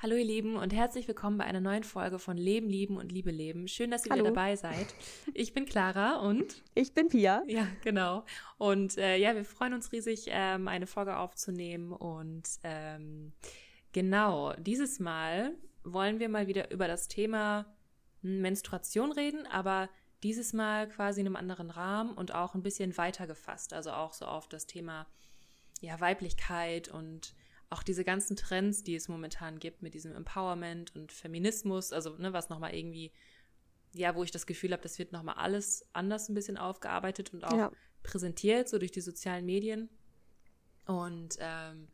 Hallo ihr Lieben und herzlich willkommen bei einer neuen Folge von Leben, Lieben und Liebe leben. Schön, dass ihr Hallo. wieder dabei seid. Ich bin Clara und ich bin Pia. Ja, genau. Und äh, ja, wir freuen uns riesig, ähm, eine Folge aufzunehmen. Und ähm, genau, dieses Mal wollen wir mal wieder über das Thema Menstruation reden, aber dieses Mal quasi in einem anderen Rahmen und auch ein bisschen weiter gefasst. Also auch so auf das Thema ja, Weiblichkeit und auch diese ganzen Trends, die es momentan gibt mit diesem Empowerment und Feminismus, also ne, was nochmal irgendwie, ja, wo ich das Gefühl habe, das wird nochmal alles anders ein bisschen aufgearbeitet und auch ja. präsentiert, so durch die sozialen Medien. Und ähm,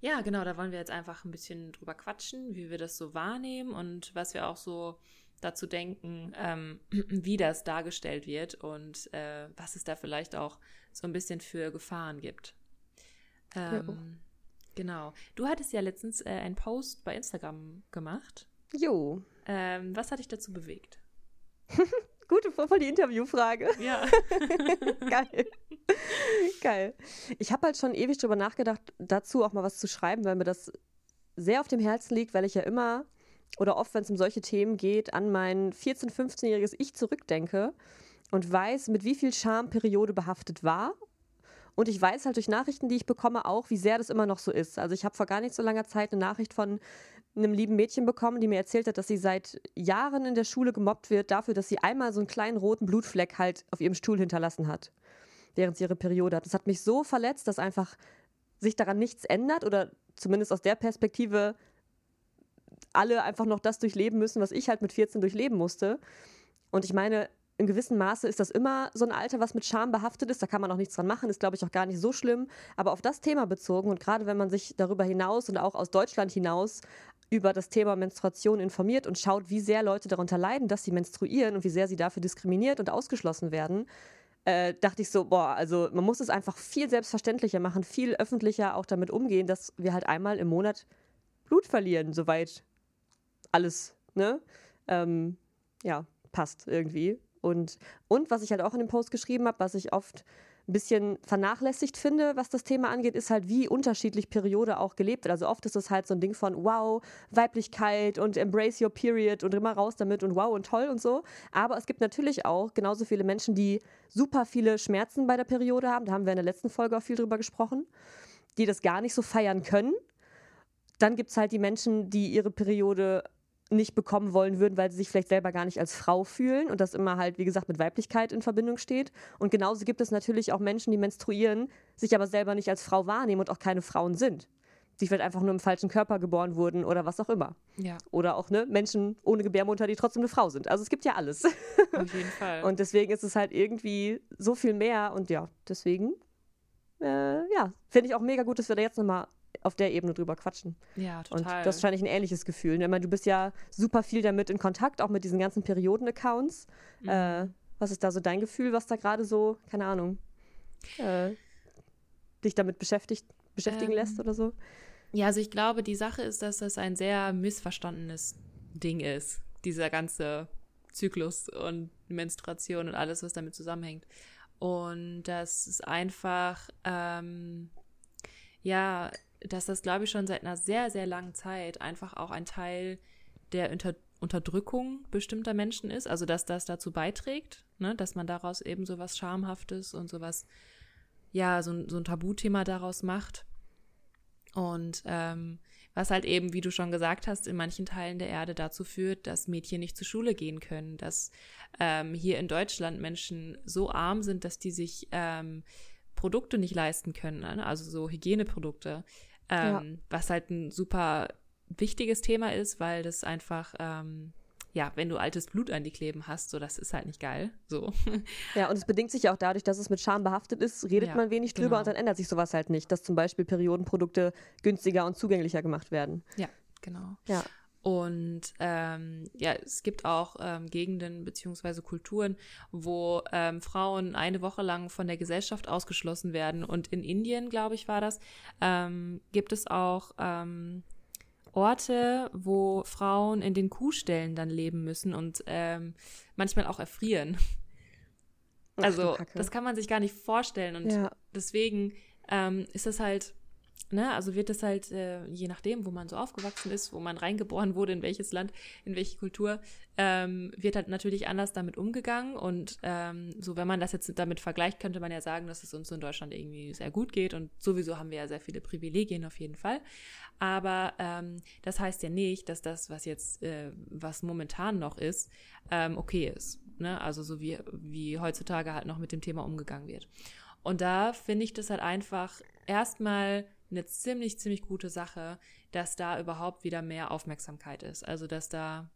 ja, genau, da wollen wir jetzt einfach ein bisschen drüber quatschen, wie wir das so wahrnehmen und was wir auch so dazu denken, ähm, wie das dargestellt wird und äh, was es da vielleicht auch so ein bisschen für Gefahren gibt. Ähm, Genau. Du hattest ja letztens äh, einen Post bei Instagram gemacht. Jo. Ähm, was hat dich dazu bewegt? Gute, voll die Interviewfrage. Ja. Geil. Geil. Ich habe halt schon ewig drüber nachgedacht, dazu auch mal was zu schreiben, weil mir das sehr auf dem Herzen liegt, weil ich ja immer oder oft, wenn es um solche Themen geht, an mein 14-, 15-jähriges Ich zurückdenke und weiß, mit wie viel Scham Periode behaftet war und ich weiß halt durch Nachrichten, die ich bekomme, auch, wie sehr das immer noch so ist. Also ich habe vor gar nicht so langer Zeit eine Nachricht von einem lieben Mädchen bekommen, die mir erzählt hat, dass sie seit Jahren in der Schule gemobbt wird dafür, dass sie einmal so einen kleinen roten Blutfleck halt auf ihrem Stuhl hinterlassen hat, während sie ihre Periode hat. Das hat mich so verletzt, dass einfach sich daran nichts ändert oder zumindest aus der Perspektive alle einfach noch das durchleben müssen, was ich halt mit 14 durchleben musste. Und ich meine, in gewissem Maße ist das immer so ein Alter, was mit Scham behaftet ist. Da kann man auch nichts dran machen, ist, glaube ich, auch gar nicht so schlimm. Aber auf das Thema bezogen und gerade wenn man sich darüber hinaus und auch aus Deutschland hinaus über das Thema Menstruation informiert und schaut, wie sehr Leute darunter leiden, dass sie menstruieren und wie sehr sie dafür diskriminiert und ausgeschlossen werden, äh, dachte ich so, boah, also man muss es einfach viel selbstverständlicher machen, viel öffentlicher auch damit umgehen, dass wir halt einmal im Monat Blut verlieren, soweit alles, ne? Ähm, ja, passt irgendwie. Und, und was ich halt auch in dem Post geschrieben habe, was ich oft ein bisschen vernachlässigt finde, was das Thema angeht, ist halt, wie unterschiedlich Periode auch gelebt wird. Also oft ist es halt so ein Ding von wow, Weiblichkeit und embrace your period und immer raus damit und wow und toll und so. Aber es gibt natürlich auch genauso viele Menschen, die super viele Schmerzen bei der Periode haben. Da haben wir in der letzten Folge auch viel drüber gesprochen, die das gar nicht so feiern können. Dann gibt es halt die Menschen, die ihre Periode nicht bekommen wollen würden, weil sie sich vielleicht selber gar nicht als Frau fühlen und das immer halt, wie gesagt, mit Weiblichkeit in Verbindung steht. Und genauso gibt es natürlich auch Menschen, die menstruieren, sich aber selber nicht als Frau wahrnehmen und auch keine Frauen sind. Die vielleicht einfach nur im falschen Körper geboren wurden oder was auch immer. Ja. Oder auch ne, Menschen ohne Gebärmutter, die trotzdem eine Frau sind. Also es gibt ja alles. Auf jeden Fall. und deswegen ist es halt irgendwie so viel mehr und ja, deswegen, äh, ja, finde ich auch mega gut, dass wir da jetzt nochmal auf der Ebene drüber quatschen. Ja, total. Und das ist wahrscheinlich ein ähnliches Gefühl. Ne? du bist ja super viel damit in Kontakt, auch mit diesen ganzen Perioden-Accounts. Mhm. Äh, was ist da so dein Gefühl, was da gerade so, keine Ahnung, äh, dich damit beschäftigt, beschäftigen ähm, lässt oder so? Ja, also ich glaube, die Sache ist, dass das ein sehr missverstandenes Ding ist, dieser ganze Zyklus und Menstruation und alles, was damit zusammenhängt. Und das ist einfach, ähm, ja, dass das, glaube ich, schon seit einer sehr, sehr langen Zeit einfach auch ein Teil der Unter Unterdrückung bestimmter Menschen ist. Also, dass das dazu beiträgt, ne, dass man daraus eben so was Schamhaftes und sowas, ja, so, so ein Tabuthema daraus macht. Und ähm, was halt eben, wie du schon gesagt hast, in manchen Teilen der Erde dazu führt, dass Mädchen nicht zur Schule gehen können, dass ähm, hier in Deutschland Menschen so arm sind, dass die sich ähm, Produkte nicht leisten können, ne? also so Hygieneprodukte, ähm, ja. was halt ein super wichtiges Thema ist, weil das einfach, ähm, ja, wenn du altes Blut an die Kleben hast, so das ist halt nicht geil. So. Ja, und es bedingt sich ja auch dadurch, dass es mit Scham behaftet ist, redet ja, man wenig drüber genau. und dann ändert sich sowas halt nicht, dass zum Beispiel Periodenprodukte günstiger und zugänglicher gemacht werden. Ja, genau. Ja. Und ähm, ja, es gibt auch ähm, Gegenden beziehungsweise Kulturen, wo ähm, Frauen eine Woche lang von der Gesellschaft ausgeschlossen werden. Und in Indien, glaube ich, war das, ähm, gibt es auch ähm, Orte, wo Frauen in den Kuhställen dann leben müssen und ähm, manchmal auch erfrieren. Also, das kann man sich gar nicht vorstellen. Und ja. deswegen ist das halt ne, also wird es halt, äh, je nachdem, wo man so aufgewachsen ist, wo man reingeboren wurde, in welches Land, in welche Kultur, ähm, wird halt natürlich anders damit umgegangen. Und ähm, so, wenn man das jetzt damit vergleicht, könnte man ja sagen, dass es uns in Deutschland irgendwie sehr gut geht. Und sowieso haben wir ja sehr viele Privilegien auf jeden Fall. Aber ähm, das heißt ja nicht, dass das, was jetzt, äh, was momentan noch ist, ähm, okay ist. Ne? Also so wie, wie heutzutage halt noch mit dem Thema umgegangen wird. Und da finde ich das halt einfach erstmal eine ziemlich, ziemlich gute Sache, dass da überhaupt wieder mehr Aufmerksamkeit ist. Also, dass da,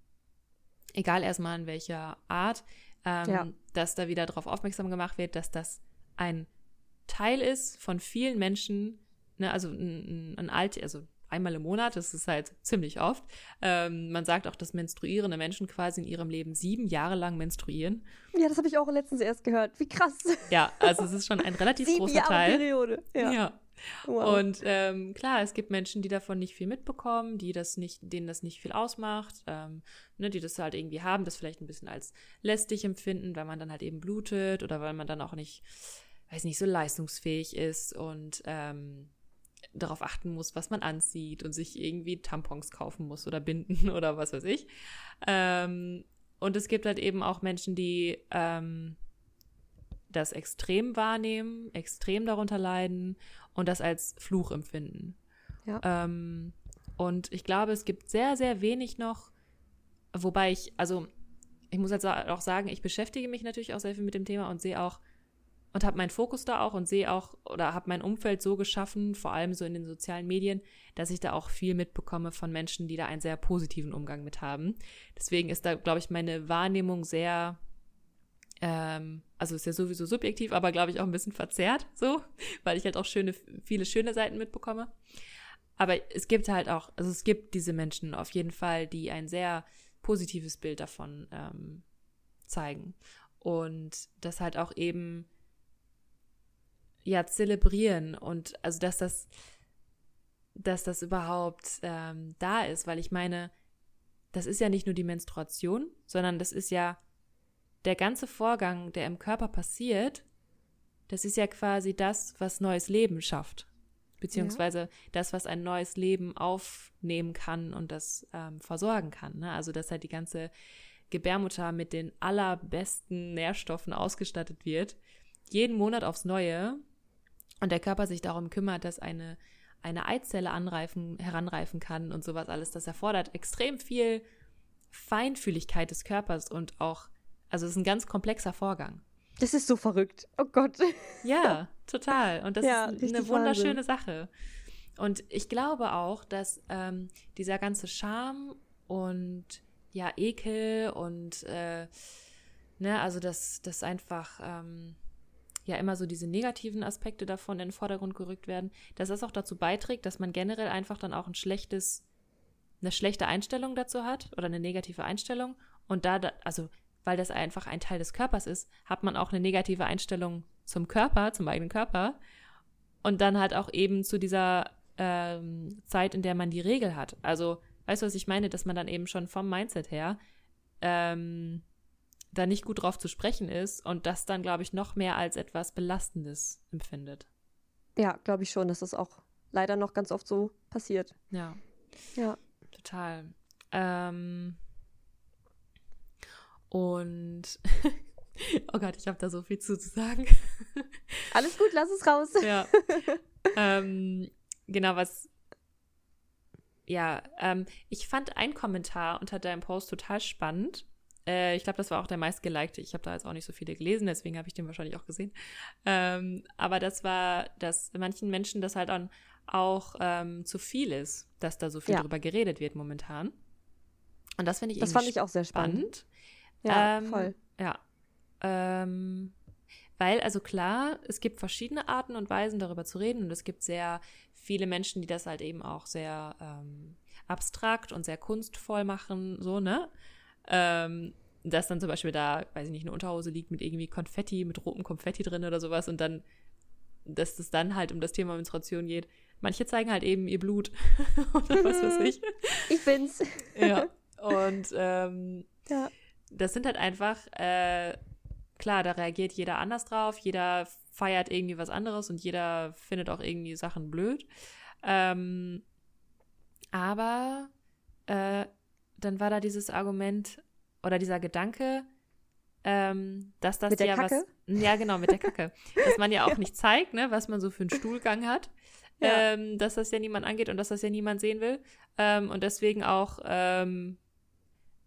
egal erstmal in welcher Art, ähm, ja. dass da wieder darauf aufmerksam gemacht wird, dass das ein Teil ist von vielen Menschen, ne, also ein, ein Alt, also einmal im Monat, das ist halt ziemlich oft. Ähm, man sagt auch, dass menstruierende Menschen quasi in ihrem Leben sieben Jahre lang menstruieren. Ja, das habe ich auch letztens erst gehört. Wie krass. Ja, also es ist schon ein relativ sieben großer Jahre Teil. Periode. Ja. ja. Wow. Und ähm, klar, es gibt Menschen, die davon nicht viel mitbekommen, die das nicht, denen das nicht viel ausmacht, ähm, ne, die das halt irgendwie haben, das vielleicht ein bisschen als lästig empfinden, weil man dann halt eben blutet oder weil man dann auch nicht, weiß nicht, so leistungsfähig ist und ähm, darauf achten muss, was man anzieht und sich irgendwie Tampons kaufen muss oder binden oder was weiß ich. Ähm, und es gibt halt eben auch Menschen, die ähm, das extrem wahrnehmen, extrem darunter leiden und das als Fluch empfinden. Ja. Ähm, und ich glaube, es gibt sehr, sehr wenig noch, wobei ich, also ich muss jetzt auch sagen, ich beschäftige mich natürlich auch sehr viel mit dem Thema und sehe auch und habe meinen Fokus da auch und sehe auch oder habe mein Umfeld so geschaffen, vor allem so in den sozialen Medien, dass ich da auch viel mitbekomme von Menschen, die da einen sehr positiven Umgang mit haben. Deswegen ist da, glaube ich, meine Wahrnehmung sehr ähm, also ist ja sowieso subjektiv, aber glaube ich auch ein bisschen verzerrt, so, weil ich halt auch schöne, viele schöne Seiten mitbekomme. Aber es gibt halt auch, also es gibt diese Menschen auf jeden Fall, die ein sehr positives Bild davon ähm, zeigen. Und das halt auch eben ja zelebrieren und also dass das, dass das überhaupt ähm, da ist, weil ich meine, das ist ja nicht nur die Menstruation, sondern das ist ja der ganze Vorgang, der im Körper passiert, das ist ja quasi das, was neues Leben schafft. Beziehungsweise ja. das, was ein neues Leben aufnehmen kann und das ähm, versorgen kann. Ne? Also, dass halt die ganze Gebärmutter mit den allerbesten Nährstoffen ausgestattet wird. Jeden Monat aufs Neue. Und der Körper sich darum kümmert, dass eine, eine Eizelle anreifen, heranreifen kann und sowas alles. Das erfordert extrem viel Feinfühligkeit des Körpers und auch also es ist ein ganz komplexer Vorgang. Das ist so verrückt. Oh Gott. Ja, total. Und das ja, ist eine wunderschöne Wahnsinn. Sache. Und ich glaube auch, dass ähm, dieser ganze Charme und ja, Ekel und äh, ne, also dass das einfach ähm, ja immer so diese negativen Aspekte davon in den Vordergrund gerückt werden, dass das auch dazu beiträgt, dass man generell einfach dann auch ein schlechtes, eine schlechte Einstellung dazu hat oder eine negative Einstellung. Und da, also weil das einfach ein Teil des Körpers ist, hat man auch eine negative Einstellung zum Körper, zum eigenen Körper. Und dann halt auch eben zu dieser ähm, Zeit, in der man die Regel hat. Also, weißt du, was ich meine? Dass man dann eben schon vom Mindset her ähm, da nicht gut drauf zu sprechen ist und das dann, glaube ich, noch mehr als etwas Belastendes empfindet. Ja, glaube ich schon, dass das auch leider noch ganz oft so passiert. Ja. Ja. Total. Ähm, und oh Gott, ich habe da so viel zu, zu sagen. Alles gut, lass es raus. Ja. ähm, genau, was. Ja, ähm, ich fand einen Kommentar unter deinem Post total spannend. Äh, ich glaube, das war auch der meistgelikte. Ich habe da jetzt auch nicht so viele gelesen, deswegen habe ich den wahrscheinlich auch gesehen. Ähm, aber das war, dass manchen Menschen das halt auch, auch ähm, zu viel ist, dass da so viel ja. drüber geredet wird momentan. Und das finde ich Das fand ich auch sehr spannend. Ja, ähm, voll. Ja. Ähm, weil, also klar, es gibt verschiedene Arten und Weisen, darüber zu reden. Und es gibt sehr viele Menschen, die das halt eben auch sehr ähm, abstrakt und sehr kunstvoll machen, so, ne? Ähm, dass dann zum Beispiel da, weiß ich nicht, eine Unterhose liegt mit irgendwie Konfetti, mit rotem Konfetti drin oder sowas und dann, dass es dann halt um das Thema Menstruation geht. Manche zeigen halt eben ihr Blut oder was weiß ich. Ich bin's. ja. Und ähm, ja das sind halt einfach, äh, klar, da reagiert jeder anders drauf, jeder feiert irgendwie was anderes und jeder findet auch irgendwie Sachen blöd. Ähm, aber äh, dann war da dieses Argument oder dieser Gedanke, ähm, dass das Mit der ja Kacke? was. Ja, genau, mit der Kacke. dass man ja auch nicht zeigt, ne, was man so für einen Stuhlgang hat. Ja. Ähm, dass das ja niemand angeht und dass das ja niemand sehen will. Ähm, und deswegen auch ähm,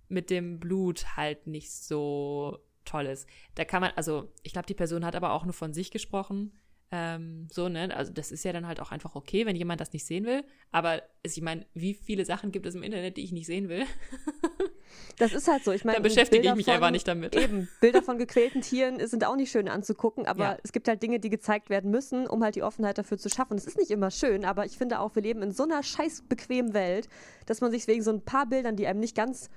mit dem Blut halt nicht so toll ist. Da kann man, also ich glaube, die Person hat aber auch nur von sich gesprochen. Ähm, so, ne? Also das ist ja dann halt auch einfach okay, wenn jemand das nicht sehen will. Aber ich meine, wie viele Sachen gibt es im Internet, die ich nicht sehen will? Das ist halt so. Ich meine, Da beschäftige ich Bilder mich von- einfach nicht damit. Eben, Bilder von gequälten Tieren sind auch nicht schön anzugucken, aber Ja. es gibt halt Dinge, die gezeigt werden müssen, um halt die Offenheit dafür zu schaffen. Es ist nicht immer schön, aber ich finde auch, wir leben in so einer scheiß bequemen Welt, dass man sich wegen so ein paar Bildern, die einem nicht ganz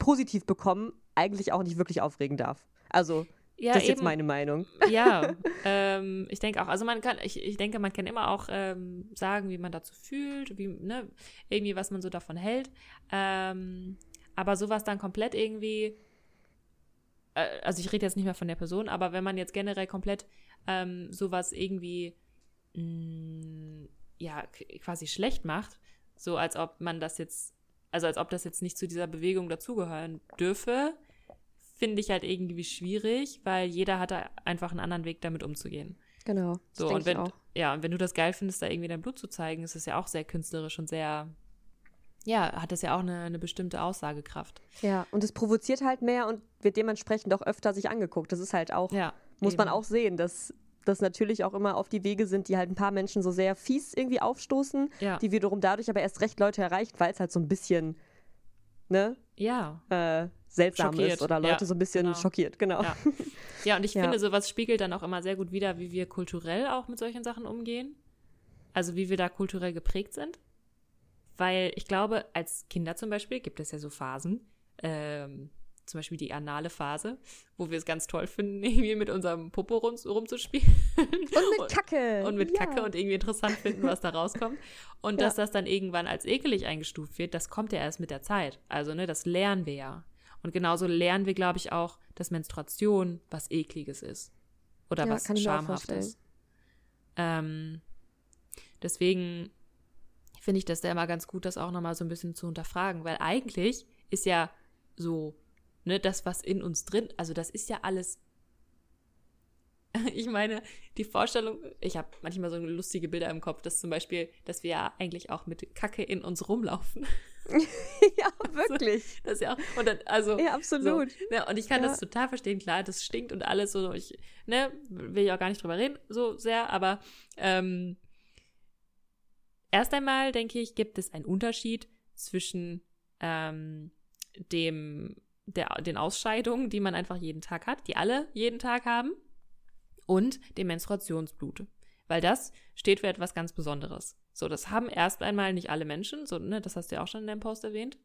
positiv bekommen, eigentlich auch nicht wirklich aufregen darf. Also, Ja, das ist jetzt eben. meine Meinung. Ja, ähm, ich denke auch. Also man kann, ich, ich denke, man kann immer auch ähm, sagen, wie man dazu fühlt, wie, ne, irgendwie, was man so davon hält. Ähm, aber sowas dann komplett irgendwie, äh, also ich rede jetzt nicht mehr von der Person, aber wenn man jetzt generell komplett ähm, sowas irgendwie, mh, ja, k- quasi schlecht macht, so als ob man das jetzt, also als ob das jetzt nicht zu dieser Bewegung dazugehören dürfe, finde ich halt irgendwie schwierig, weil jeder hat da einfach einen anderen Weg, damit umzugehen. Genau. So, und wenn, ja, und wenn du das geil findest, da irgendwie dein Blut zu zeigen, ist es ja auch sehr künstlerisch und sehr, ja, hat das ja auch eine, eine bestimmte Aussagekraft. Ja, und es provoziert halt mehr und wird dementsprechend auch öfter sich angeguckt. Das ist halt auch, Ja. muss man eben. auch sehen, dass das natürlich auch immer auf die Wege sind, die halt ein paar Menschen so sehr fies irgendwie aufstoßen, Ja. die wiederum dadurch aber erst recht Leute erreicht, weil es halt so ein bisschen, ne, Ja. äh, seltsam Schockiert, ist oder Leute ja, so ein bisschen genau. schockiert, genau. Ja. Ja, und ich finde, sowas spiegelt dann auch immer sehr gut wider, wie wir kulturell auch mit solchen Sachen umgehen. Also wie wir da kulturell geprägt sind. Weil ich glaube, als Kinder zum Beispiel gibt es ja so Phasen, ähm, zum Beispiel die anale Phase, wo wir es ganz toll finden, irgendwie mit unserem Popo rum, rumzuspielen. Und mit Kacke. und mit ja. Kacke und irgendwie interessant finden, was da rauskommt. Und Ja. dass das dann irgendwann als ekelig eingestuft wird, das kommt ja erst mit der Zeit. Also, ne, das lernen wir ja. Und genauso lernen wir, glaube ich, auch, dass Menstruation was Ekliges ist. Oder Ja, was Schamhaftes. Ähm, deswegen finde ich das da immer ganz gut, das auch nochmal so ein bisschen zu hinterfragen, weil eigentlich ist ja so, ne, das, was in uns drin, also das ist ja alles ich meine, die Vorstellung, ich habe manchmal so lustige Bilder im Kopf, dass zum Beispiel, dass wir ja eigentlich auch mit Kacke in uns rumlaufen. ja, wirklich. Das ist ja auch, und dann, also, Ja, absolut. So, ne, und ich kann Ja. das total verstehen, klar, das stinkt und alles so, ich, ne, will ich auch gar nicht drüber reden, so sehr, aber ähm, erst einmal, denke ich, gibt es einen Unterschied zwischen ähm, dem, der, den Ausscheidungen, die man einfach jeden Tag hat, die alle jeden Tag haben, und dem Menstruationsblut. Weil das steht für etwas ganz Besonderes. So, das haben erst einmal nicht alle Menschen, so, ne, das hast du ja auch schon in deinem Post erwähnt.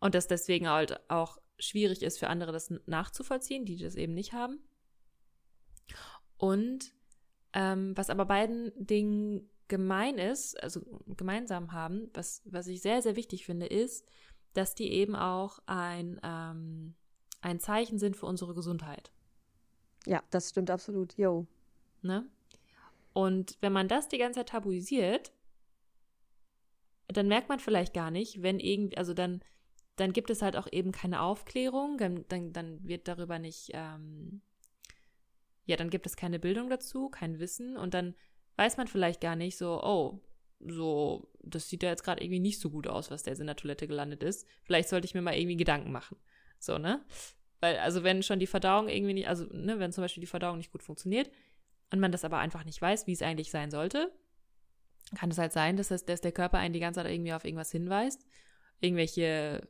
Und dass deswegen halt auch schwierig ist für andere, das nachzuvollziehen, die das eben nicht haben. Und ähm, was aber beiden Dingen gemein ist, also gemeinsam haben, was, was ich sehr, sehr wichtig finde, ist, dass die eben auch ein, ähm, ein Zeichen sind für unsere Gesundheit. Ja, das stimmt absolut. Yo. Ne? Und wenn man das die ganze Zeit tabuisiert, dann merkt man vielleicht gar nicht, wenn irgendwie, also dann, dann gibt es halt auch eben keine Aufklärung, dann, dann, dann wird darüber nicht, ähm, ja, dann gibt es keine Bildung dazu, kein Wissen und dann weiß man vielleicht gar nicht so, oh, so, das sieht ja jetzt gerade irgendwie nicht so gut aus, was da jetzt in der Toilette gelandet ist. Vielleicht sollte ich mir mal irgendwie Gedanken machen. So, ne? Weil, also wenn schon die Verdauung irgendwie nicht, also, ne, wenn zum Beispiel die Verdauung nicht gut funktioniert und man das aber einfach nicht weiß, wie es eigentlich sein sollte, kann es halt sein, dass, das, dass der Körper einen die ganze Zeit irgendwie auf irgendwas hinweist, irgendwelche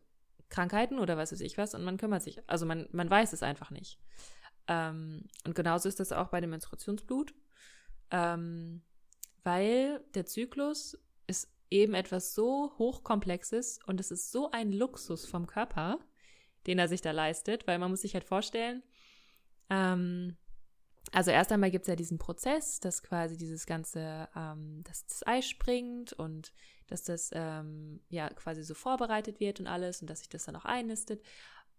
Krankheiten oder was weiß ich was, und man kümmert sich. Also man, man weiß es einfach nicht. Ähm, und genauso ist das auch bei dem Menstruationsblut, ähm, weil der Zyklus ist eben etwas so hochkomplexes und es ist so ein Luxus vom Körper, den er sich da leistet, weil man muss sich halt vorstellen, ähm, also erst einmal gibt es ja diesen Prozess, dass quasi dieses ganze, ähm, dass das Ei springt und dass das ähm, ja quasi so vorbereitet wird und alles und dass sich das dann auch einnistet.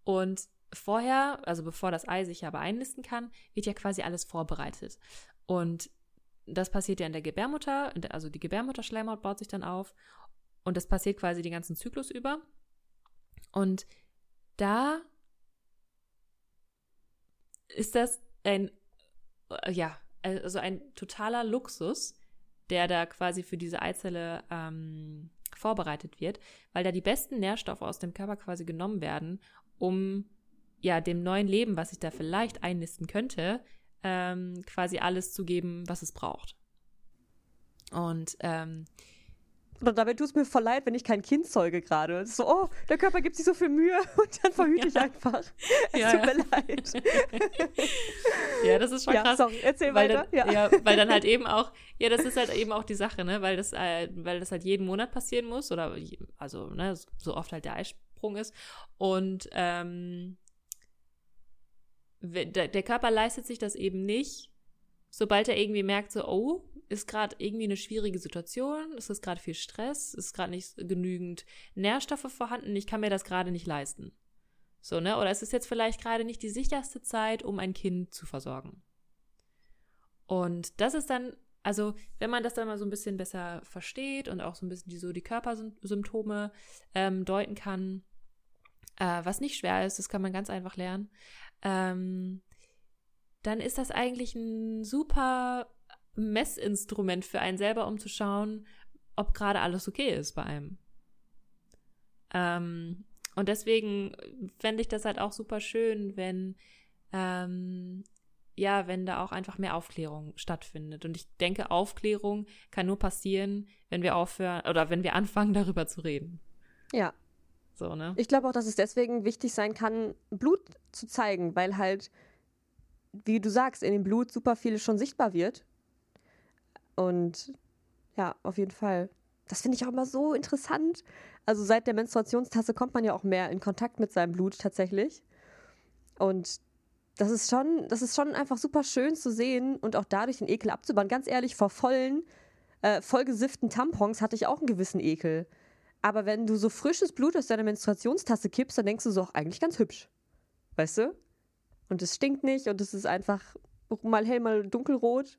Und vorher, also bevor das Ei sich aber einnisten kann, wird ja quasi alles vorbereitet. Und das passiert ja in der Gebärmutter, also die Gebärmutterschleimhaut baut sich dann auf und das passiert quasi den ganzen Zyklus über. Und da ist das ein, äh, ja, also ein totaler Luxus, der da quasi für diese Eizelle ähm, vorbereitet wird, weil da die besten Nährstoffe aus dem Körper quasi genommen werden, um ja dem neuen Leben, was sich da vielleicht einnisten könnte, ähm, quasi alles zu geben, was es braucht. Und ähm, oder dabei tut es mir voll leid, wenn ich kein Kind zeuge gerade. So, oh, der Körper gibt sich so viel Mühe und dann verhüte ja. ich einfach. Es ja, tut mir leid. ja, das ist schon ja, krass. Sorry, erzähl weil weiter. Dann, ja. weil dann halt eben auch, ja, das ist halt eben auch die Sache, ne, weil das, äh, weil das halt jeden Monat passieren muss oder, also, ne, so oft halt der Eisprung ist. Und, ähm, der Körper leistet sich das eben nicht, sobald er irgendwie merkt, so, oh, ist gerade irgendwie eine schwierige Situation, es ist gerade viel Stress, ist gerade nicht genügend Nährstoffe vorhanden, ich kann mir das gerade nicht leisten. So, ne? Oder es ist jetzt vielleicht gerade nicht die sicherste Zeit, um ein Kind zu versorgen. Und das ist dann, also, wenn man das dann mal so ein bisschen besser versteht und auch so ein bisschen die, so die Körpersymptome ähm, deuten kann, äh, was nicht schwer ist, das kann man ganz einfach lernen, ähm, dann ist das eigentlich ein super Messinstrument für einen selber, um zu schauen, ob gerade alles okay ist bei einem. Ähm, und deswegen fände ich das halt auch super schön, wenn, ähm, ja, wenn da auch einfach mehr Aufklärung stattfindet. Und ich denke, Aufklärung kann nur passieren, wenn wir aufhören oder wenn wir anfangen, darüber zu reden. Ja. So, ne? Ich glaube auch, dass es deswegen wichtig sein kann, Blut zu zeigen, weil halt, wie du sagst, in dem Blut super viel schon sichtbar wird und ja, auf jeden Fall. Das finde ich auch immer so interessant. Also seit der Menstruationstasse kommt man ja auch mehr in Kontakt mit seinem Blut tatsächlich. Und das ist schon, das ist schon einfach super schön zu sehen und auch dadurch den Ekel abzubauen. Ganz ehrlich, vor vollen, äh, vollgesifften Tampons hatte ich auch einen gewissen Ekel. Aber wenn du so frisches Blut aus deiner Menstruationstasse kippst, dann denkst du so, eigentlich ganz hübsch. Weißt du? Und es stinkt nicht und es ist einfach mal hell, mal dunkelrot.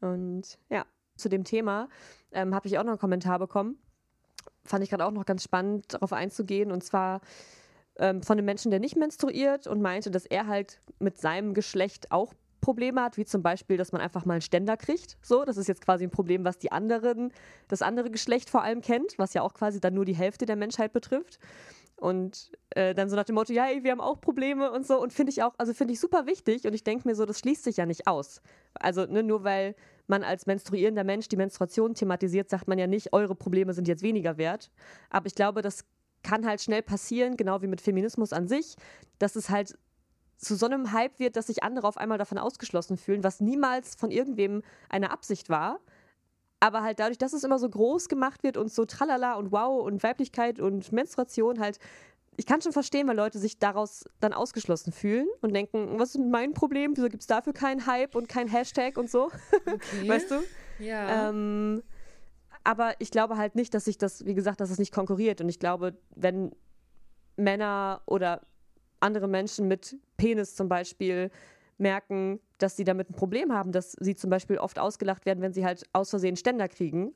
Und ja, zu dem Thema ähm, habe ich auch noch einen Kommentar bekommen. Fand ich gerade auch noch ganz spannend, darauf einzugehen. Und zwar ähm, von einem Menschen, der nicht menstruiert und meinte, dass er halt mit seinem Geschlecht auch Probleme hat, wie zum Beispiel, dass man einfach mal einen Ständer kriegt. So, das ist jetzt quasi ein Problem, was die anderen, das andere Geschlecht vor allem kennt, was ja auch quasi dann nur die Hälfte der Menschheit betrifft. Und äh, dann so nach dem Motto, ja, ey, wir haben auch Probleme und so. Und finde ich auch, also finde ich super wichtig. Und ich denke mir so, das schließt sich ja nicht aus. Also ne, nur weil man als menstruierender Mensch die Menstruation thematisiert, sagt man ja nicht, eure Probleme sind jetzt weniger wert. Aber ich glaube, das kann halt schnell passieren, genau wie mit Feminismus an sich, dass es halt zu so einem Hype wird, dass sich andere auf einmal davon ausgeschlossen fühlen, was niemals von irgendwem eine Absicht war. Aber halt dadurch, dass es immer so groß gemacht wird und so tralala und wow und Weiblichkeit und Menstruation halt, ich kann schon verstehen, weil Leute sich daraus dann ausgeschlossen fühlen und denken, was ist mein Problem? Wieso gibt es dafür keinen Hype und keinen Hashtag und so? Okay. weißt du? Ja. Ähm, aber ich glaube halt nicht, dass sich das, wie gesagt, dass es nicht konkurriert. Und ich glaube, wenn Männer oder andere Menschen mit Penis zum Beispiel merken, dass sie damit ein Problem haben, dass sie zum Beispiel oft ausgelacht werden, wenn sie halt aus Versehen Ständer kriegen,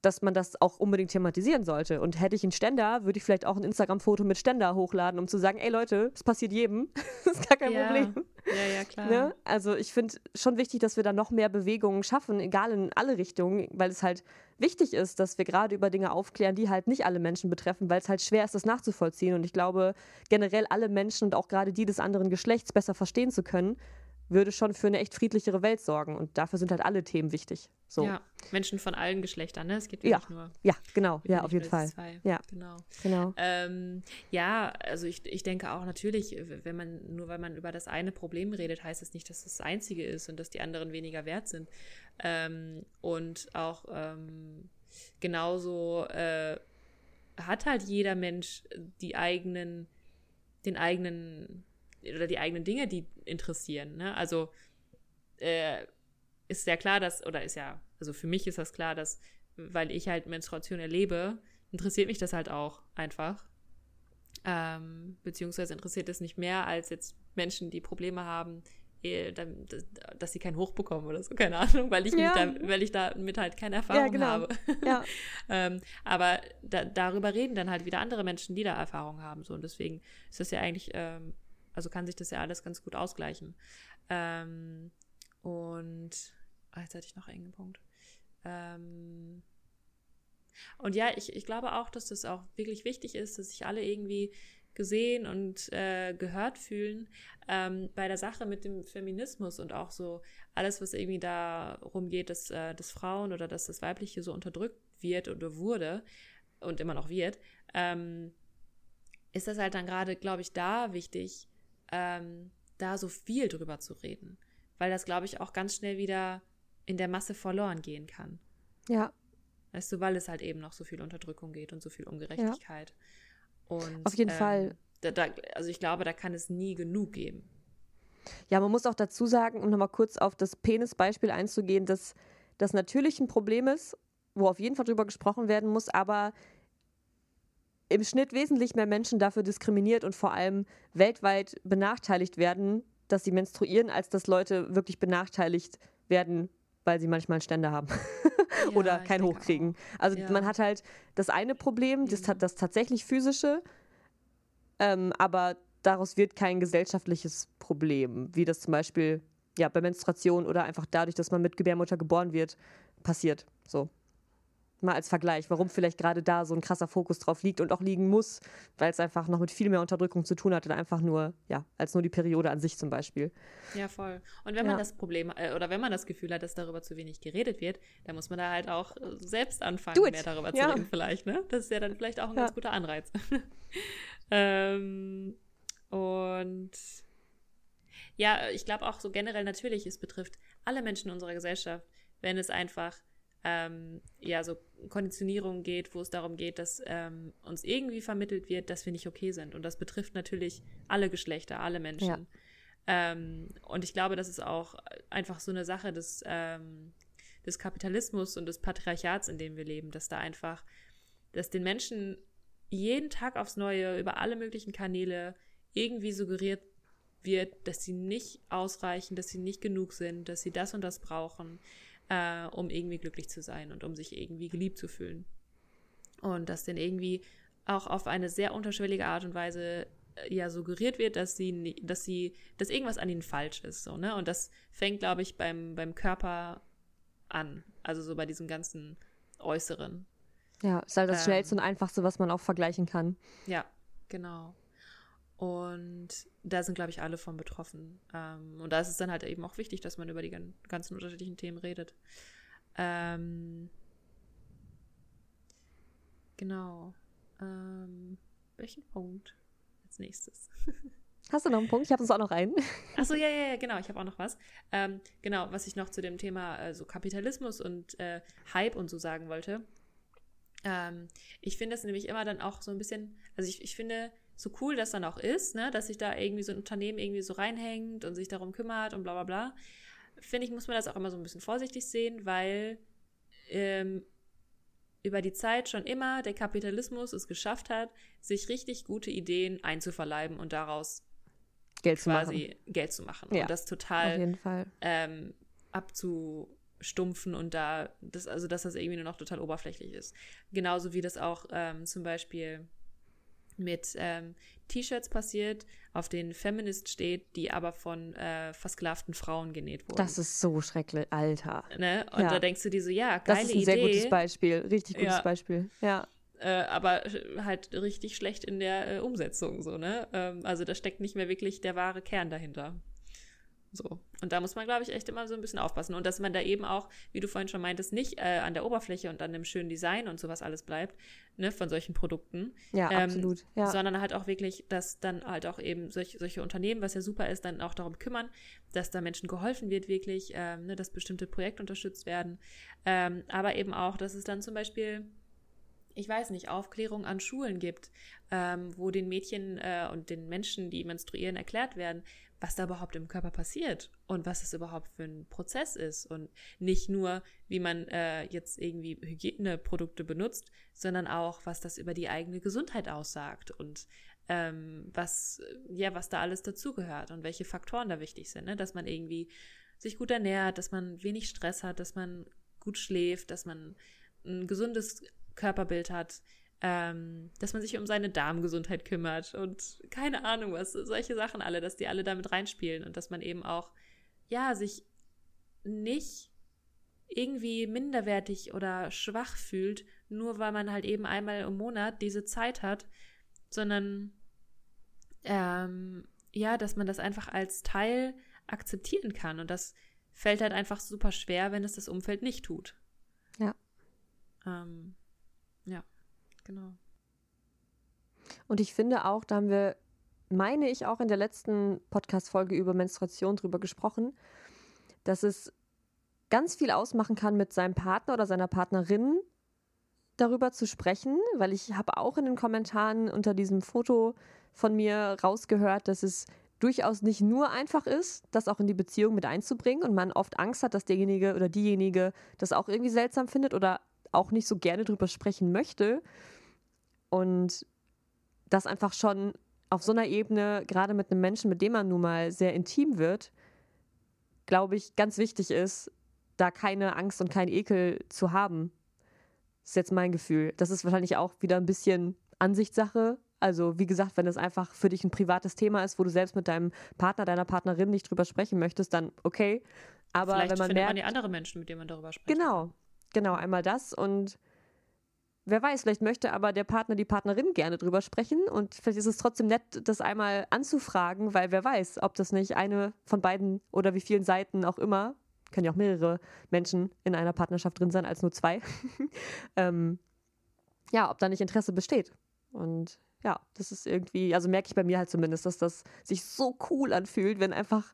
dass man das auch unbedingt thematisieren sollte. Und hätte ich einen Ständer, würde ich vielleicht auch ein Instagram-Foto mit Ständer hochladen, um zu sagen, ey Leute, es passiert jedem. das ist gar kein ja. Problem. Ja, ja, klar. Ne? Also ich finde schon wichtig, dass wir da noch mehr Bewegungen schaffen, egal in alle Richtungen, weil es halt wichtig ist, dass wir gerade über Dinge aufklären, die halt nicht alle Menschen betreffen, weil es halt schwer ist, das nachzuvollziehen. Und ich glaube, generell alle Menschen und auch gerade die des anderen Geschlechts besser verstehen zu können, würde schon für eine echt friedlichere Welt sorgen. Und dafür sind halt alle Themen wichtig. So. Ja, Menschen von allen Geschlechtern, ne? Es geht ja nicht nur. Ja, genau, ja, auf jeden Fall. Zwei. Ja, genau. genau. Ähm, ja, also ich, ich denke auch natürlich, wenn man, nur weil man über das eine Problem redet, heißt es das nicht, dass es das einzige ist und dass die anderen weniger wert sind. Ähm, und auch ähm, genauso äh, hat halt jeder Mensch die eigenen, den eigenen oder die eigenen Dinge, die interessieren. Ne? Also äh, ist ja klar, dass, oder ist ja, also für mich ist das klar, dass, weil ich halt Menstruation erlebe, interessiert mich das halt auch einfach. Ähm, beziehungsweise interessiert es nicht mehr als jetzt Menschen, die Probleme haben, eh, dass sie keinen Hoch bekommen oder so, keine Ahnung, weil ich, ja. da, weil ich damit halt keine Erfahrung ja, genau. habe. Ja. ähm, aber da, darüber reden dann halt wieder andere Menschen, die da Erfahrung haben. So. Und deswegen ist das ja eigentlich, ähm, also kann sich das ja alles ganz gut ausgleichen. Ähm, und oh, jetzt hatte ich noch einen Punkt. Ähm, und ja, ich, ich glaube auch, dass das auch wirklich wichtig ist, dass sich alle irgendwie gesehen und äh, gehört fühlen ähm, bei der Sache mit dem Feminismus und auch so alles, was irgendwie darum geht, dass, äh, dass Frauen oder dass das Weibliche so unterdrückt wird oder wurde und immer noch wird, ähm, ist das halt dann gerade, glaube ich, da wichtig, ähm, da so viel drüber zu reden. Weil das, glaube ich, auch ganz schnell wieder in der Masse verloren gehen kann. Ja. Weißt du, weil es halt eben noch so viel Unterdrückung geht und so viel Ungerechtigkeit. Ja. Und, Auf jeden ähm, Fall. Da, da, also ich glaube, da kann es nie genug geben. Ja, man muss auch dazu sagen, um nochmal kurz auf das Penis-Beispiel einzugehen, dass das natürlich ein Problem ist, wo auf jeden Fall drüber gesprochen werden muss, aber im Schnitt wesentlich mehr Menschen dafür diskriminiert und vor allem weltweit benachteiligt werden, dass sie menstruieren, als dass Leute wirklich benachteiligt werden, weil sie manchmal einen Ständer haben ja, oder kein hochkriegen. Also ja. man hat halt das eine Problem, das, das tatsächlich physische, ähm, aber daraus wird kein gesellschaftliches Problem, wie das zum Beispiel ja, bei Menstruation oder einfach dadurch, dass man mit Gebärmutter geboren wird, passiert. So mal als Vergleich, warum vielleicht gerade da so ein krasser Fokus drauf liegt und auch liegen muss, weil es einfach noch mit viel mehr Unterdrückung zu tun hat und einfach nur, ja, als nur die Periode an sich zum Beispiel. Ja, voll. Und wenn ja. man das Problem, äh, oder wenn man das Gefühl hat, dass darüber zu wenig geredet wird, dann muss man da halt auch äh, selbst anfangen, mehr darüber ja. zu reden vielleicht, ne? Das ist ja dann vielleicht auch ein ja. ganz guter Anreiz. ähm, und ja, ich glaube auch so generell natürlich, es betrifft alle Menschen in unserer Gesellschaft, wenn es einfach ähm, ja, so Konditionierung geht, wo es darum geht, dass ähm, uns irgendwie vermittelt wird, dass wir nicht okay sind. Und das betrifft natürlich alle Geschlechter, alle Menschen. Ja. Ähm, und ich glaube, das ist auch einfach so eine Sache des, ähm, des Kapitalismus und des Patriarchats, in dem wir leben, dass da einfach, dass den Menschen jeden Tag aufs Neue über alle möglichen Kanäle irgendwie suggeriert wird, dass sie nicht ausreichen, dass sie nicht genug sind, dass sie das und das brauchen, äh, um irgendwie glücklich zu sein und um sich irgendwie geliebt zu fühlen. Und dass dann irgendwie auch auf eine sehr unterschwellige Art und Weise äh, ja suggeriert wird, dass sie, dass sie, dass irgendwas an ihnen falsch ist, so, ne? Und das fängt, glaube ich, beim, beim Körper an. Also so bei diesem ganzen Äußeren. Ja, ist halt das ähm, schnellste und einfachste, was man auch vergleichen kann. Ja, genau. Und da sind, glaube ich, alle von betroffen. Ähm, und da ist es dann halt eben auch wichtig, dass man über die ganzen unterschiedlichen Themen redet. Ähm, genau. Ähm, welchen Punkt als nächstes? Hast du noch einen Punkt? Ich habe uns auch noch einen. Achso, ja, ja, ja, genau. Ich habe auch noch was. Ähm, genau, was ich noch zu dem Thema also Kapitalismus und äh, Hype und so sagen wollte. Ähm, ich finde es nämlich immer dann auch so ein bisschen, also ich, ich finde, so cool das dann auch ist, ne, dass sich da irgendwie so ein Unternehmen irgendwie so reinhängt und sich darum kümmert und bla bla bla, finde ich, muss man das auch immer so ein bisschen vorsichtig sehen, weil ähm, über die Zeit schon immer der Kapitalismus es geschafft hat, sich richtig gute Ideen einzuverleiben und daraus Geld quasi zu machen. Geld zu machen. Ja, und das total ähm, abzustumpfen und da, das, also dass das irgendwie nur noch total oberflächlich ist. Genauso wie das auch ähm, zum Beispiel mit ähm, T-Shirts passiert, auf denen Feminist steht, die aber von äh, versklavten Frauen genäht wurden. Das ist so schrecklich, Alter. Ne? Und ja. da denkst du dir so, ja, geile Idee. Das ist ein Idee. sehr gutes Beispiel, richtig gutes ja. Beispiel, ja. Äh, aber halt richtig schlecht in der äh, Umsetzung, so, ne? Ähm, also da steckt nicht mehr wirklich der wahre Kern dahinter. So. Und da muss man, glaube ich, echt immer so ein bisschen aufpassen. Und dass man da eben auch, wie du vorhin schon meintest, nicht äh, an der Oberfläche und an dem schönen Design und sowas alles bleibt, ne, von solchen Produkten. Ja, ähm, absolut. Ja. Sondern halt auch wirklich, dass dann halt auch eben solch, solche Unternehmen, was ja super ist, dann auch darum kümmern, dass da Menschen geholfen wird, wirklich, ähm, ne, dass bestimmte Projekte unterstützt werden. Ähm, aber eben auch, dass es dann zum Beispiel ich weiß nicht, Aufklärung an Schulen gibt, ähm, wo den Mädchen äh, und den Menschen, die menstruieren, erklärt werden, was da überhaupt im Körper passiert und was es überhaupt für ein Prozess ist und nicht nur, wie man äh, jetzt irgendwie Hygieneprodukte benutzt, sondern auch, was das über die eigene Gesundheit aussagt und ähm, was, ja, was da alles dazugehört und welche Faktoren da wichtig sind, ne? dass man irgendwie sich gut ernährt, dass man wenig Stress hat, dass man gut schläft, dass man ein gesundes Körperbild hat, ähm, dass man sich um seine Darmgesundheit kümmert und keine Ahnung was, solche Sachen alle, dass die alle damit reinspielen und dass man eben auch, ja, sich nicht irgendwie minderwertig oder schwach fühlt, nur weil man halt eben einmal im Monat diese Zeit hat, sondern ähm, ja, dass man das einfach als Teil akzeptieren kann und das fällt halt einfach super schwer, wenn es das Umfeld nicht tut. Ja. Ähm, ja. Genau. Und ich finde auch, da haben wir, meine ich, auch in der letzten Podcast-Folge über Menstruation drüber gesprochen, dass es ganz viel ausmachen kann, mit seinem Partner oder seiner Partnerin darüber zu sprechen, weil ich habe auch in den Kommentaren unter diesem Foto von mir rausgehört, dass es durchaus nicht nur einfach ist, das auch in die Beziehung mit einzubringen und man oft Angst hat, dass derjenige oder diejenige das auch irgendwie seltsam findet oder auch nicht so gerne drüber sprechen möchte. Und das einfach schon auf so einer Ebene, gerade mit einem Menschen, mit dem man nun mal sehr intim wird, glaube ich, ganz wichtig ist, da keine Angst und keinen Ekel zu haben. Das ist jetzt mein Gefühl. Das ist wahrscheinlich auch wieder ein bisschen Ansichtssache. Also, wie gesagt, wenn es einfach für dich ein privates Thema ist, wo du selbst mit deinem Partner, deiner Partnerin nicht drüber sprechen möchtest, dann okay. Aber Vielleicht wenn man findet merkt, man die anderen Menschen, mit denen man darüber spricht. Genau, genau, einmal das und wer weiß, vielleicht möchte aber der Partner, die Partnerin gerne drüber sprechen und vielleicht ist es trotzdem nett, das einmal anzufragen, weil wer weiß, ob das nicht eine von beiden oder wie vielen Seiten auch immer, können ja auch mehrere Menschen in einer Partnerschaft drin sein als nur zwei, ähm, ja, ob da nicht Interesse besteht. Und ja, das ist irgendwie, also merke ich bei mir halt zumindest, dass das sich so cool anfühlt, wenn einfach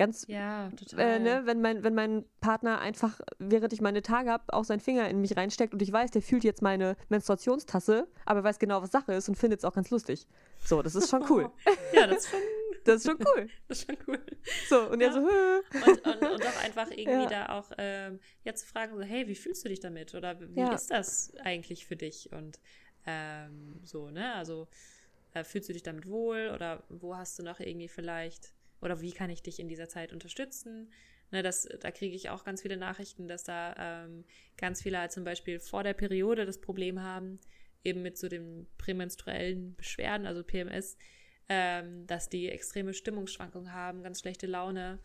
ganz, Ja, total. äh, ne, wenn mein, wenn mein Partner einfach, während ich meine Tage habe, auch seinen Finger in mich reinsteckt und ich weiß, der fühlt jetzt meine Menstruationstasse, aber weiß genau, was Sache ist und findet es auch ganz lustig. So, das ist schon cool. ja, das ist schon, Das ist schon cool. das ist schon cool. So, und er Ja. so, Hö. Und, und, und auch einfach irgendwie Ja. da auch ähm, ja, zu fragen, so, hey, wie fühlst du dich damit? Oder wie Ja. ist das eigentlich für dich? Und ähm, so, ne? Also äh, fühlst du dich damit wohl? Oder wo hast du noch irgendwie vielleicht, oder wie kann ich dich in dieser Zeit unterstützen? Ne, das, da kriege ich auch ganz viele Nachrichten, dass da ähm, ganz viele halt zum Beispiel vor der Periode das Problem haben, eben mit so den prämenstruellen Beschwerden, also PMS, ähm, dass die extreme Stimmungsschwankungen haben, ganz schlechte Laune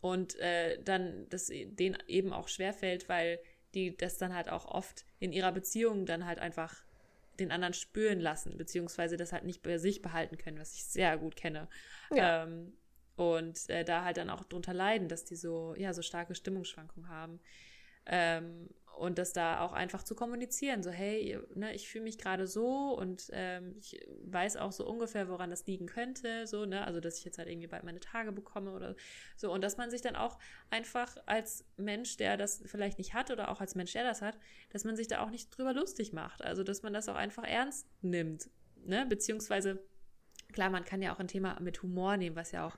und äh, dann das denen eben auch schwerfällt, weil die das dann halt auch oft in ihrer Beziehung dann halt einfach den anderen spüren lassen, beziehungsweise das halt nicht bei sich behalten können, was ich sehr gut kenne. Ja. Ähm, und äh, da halt dann auch drunter leiden, dass die so, ja, so starke Stimmungsschwankungen haben. Ähm, und das da auch einfach zu kommunizieren, so hey, ne, ich fühle mich gerade so und ähm, ich weiß auch so ungefähr, woran das liegen könnte, so, ne, also dass ich jetzt halt irgendwie bald meine Tage bekomme oder so. Und dass man sich dann auch einfach als Mensch, der das vielleicht nicht hat oder auch als Mensch, der das hat, dass man sich da auch nicht drüber lustig macht, also dass man das auch einfach ernst nimmt, ne, beziehungsweise klar, man kann ja auch ein Thema mit Humor nehmen, was ja auch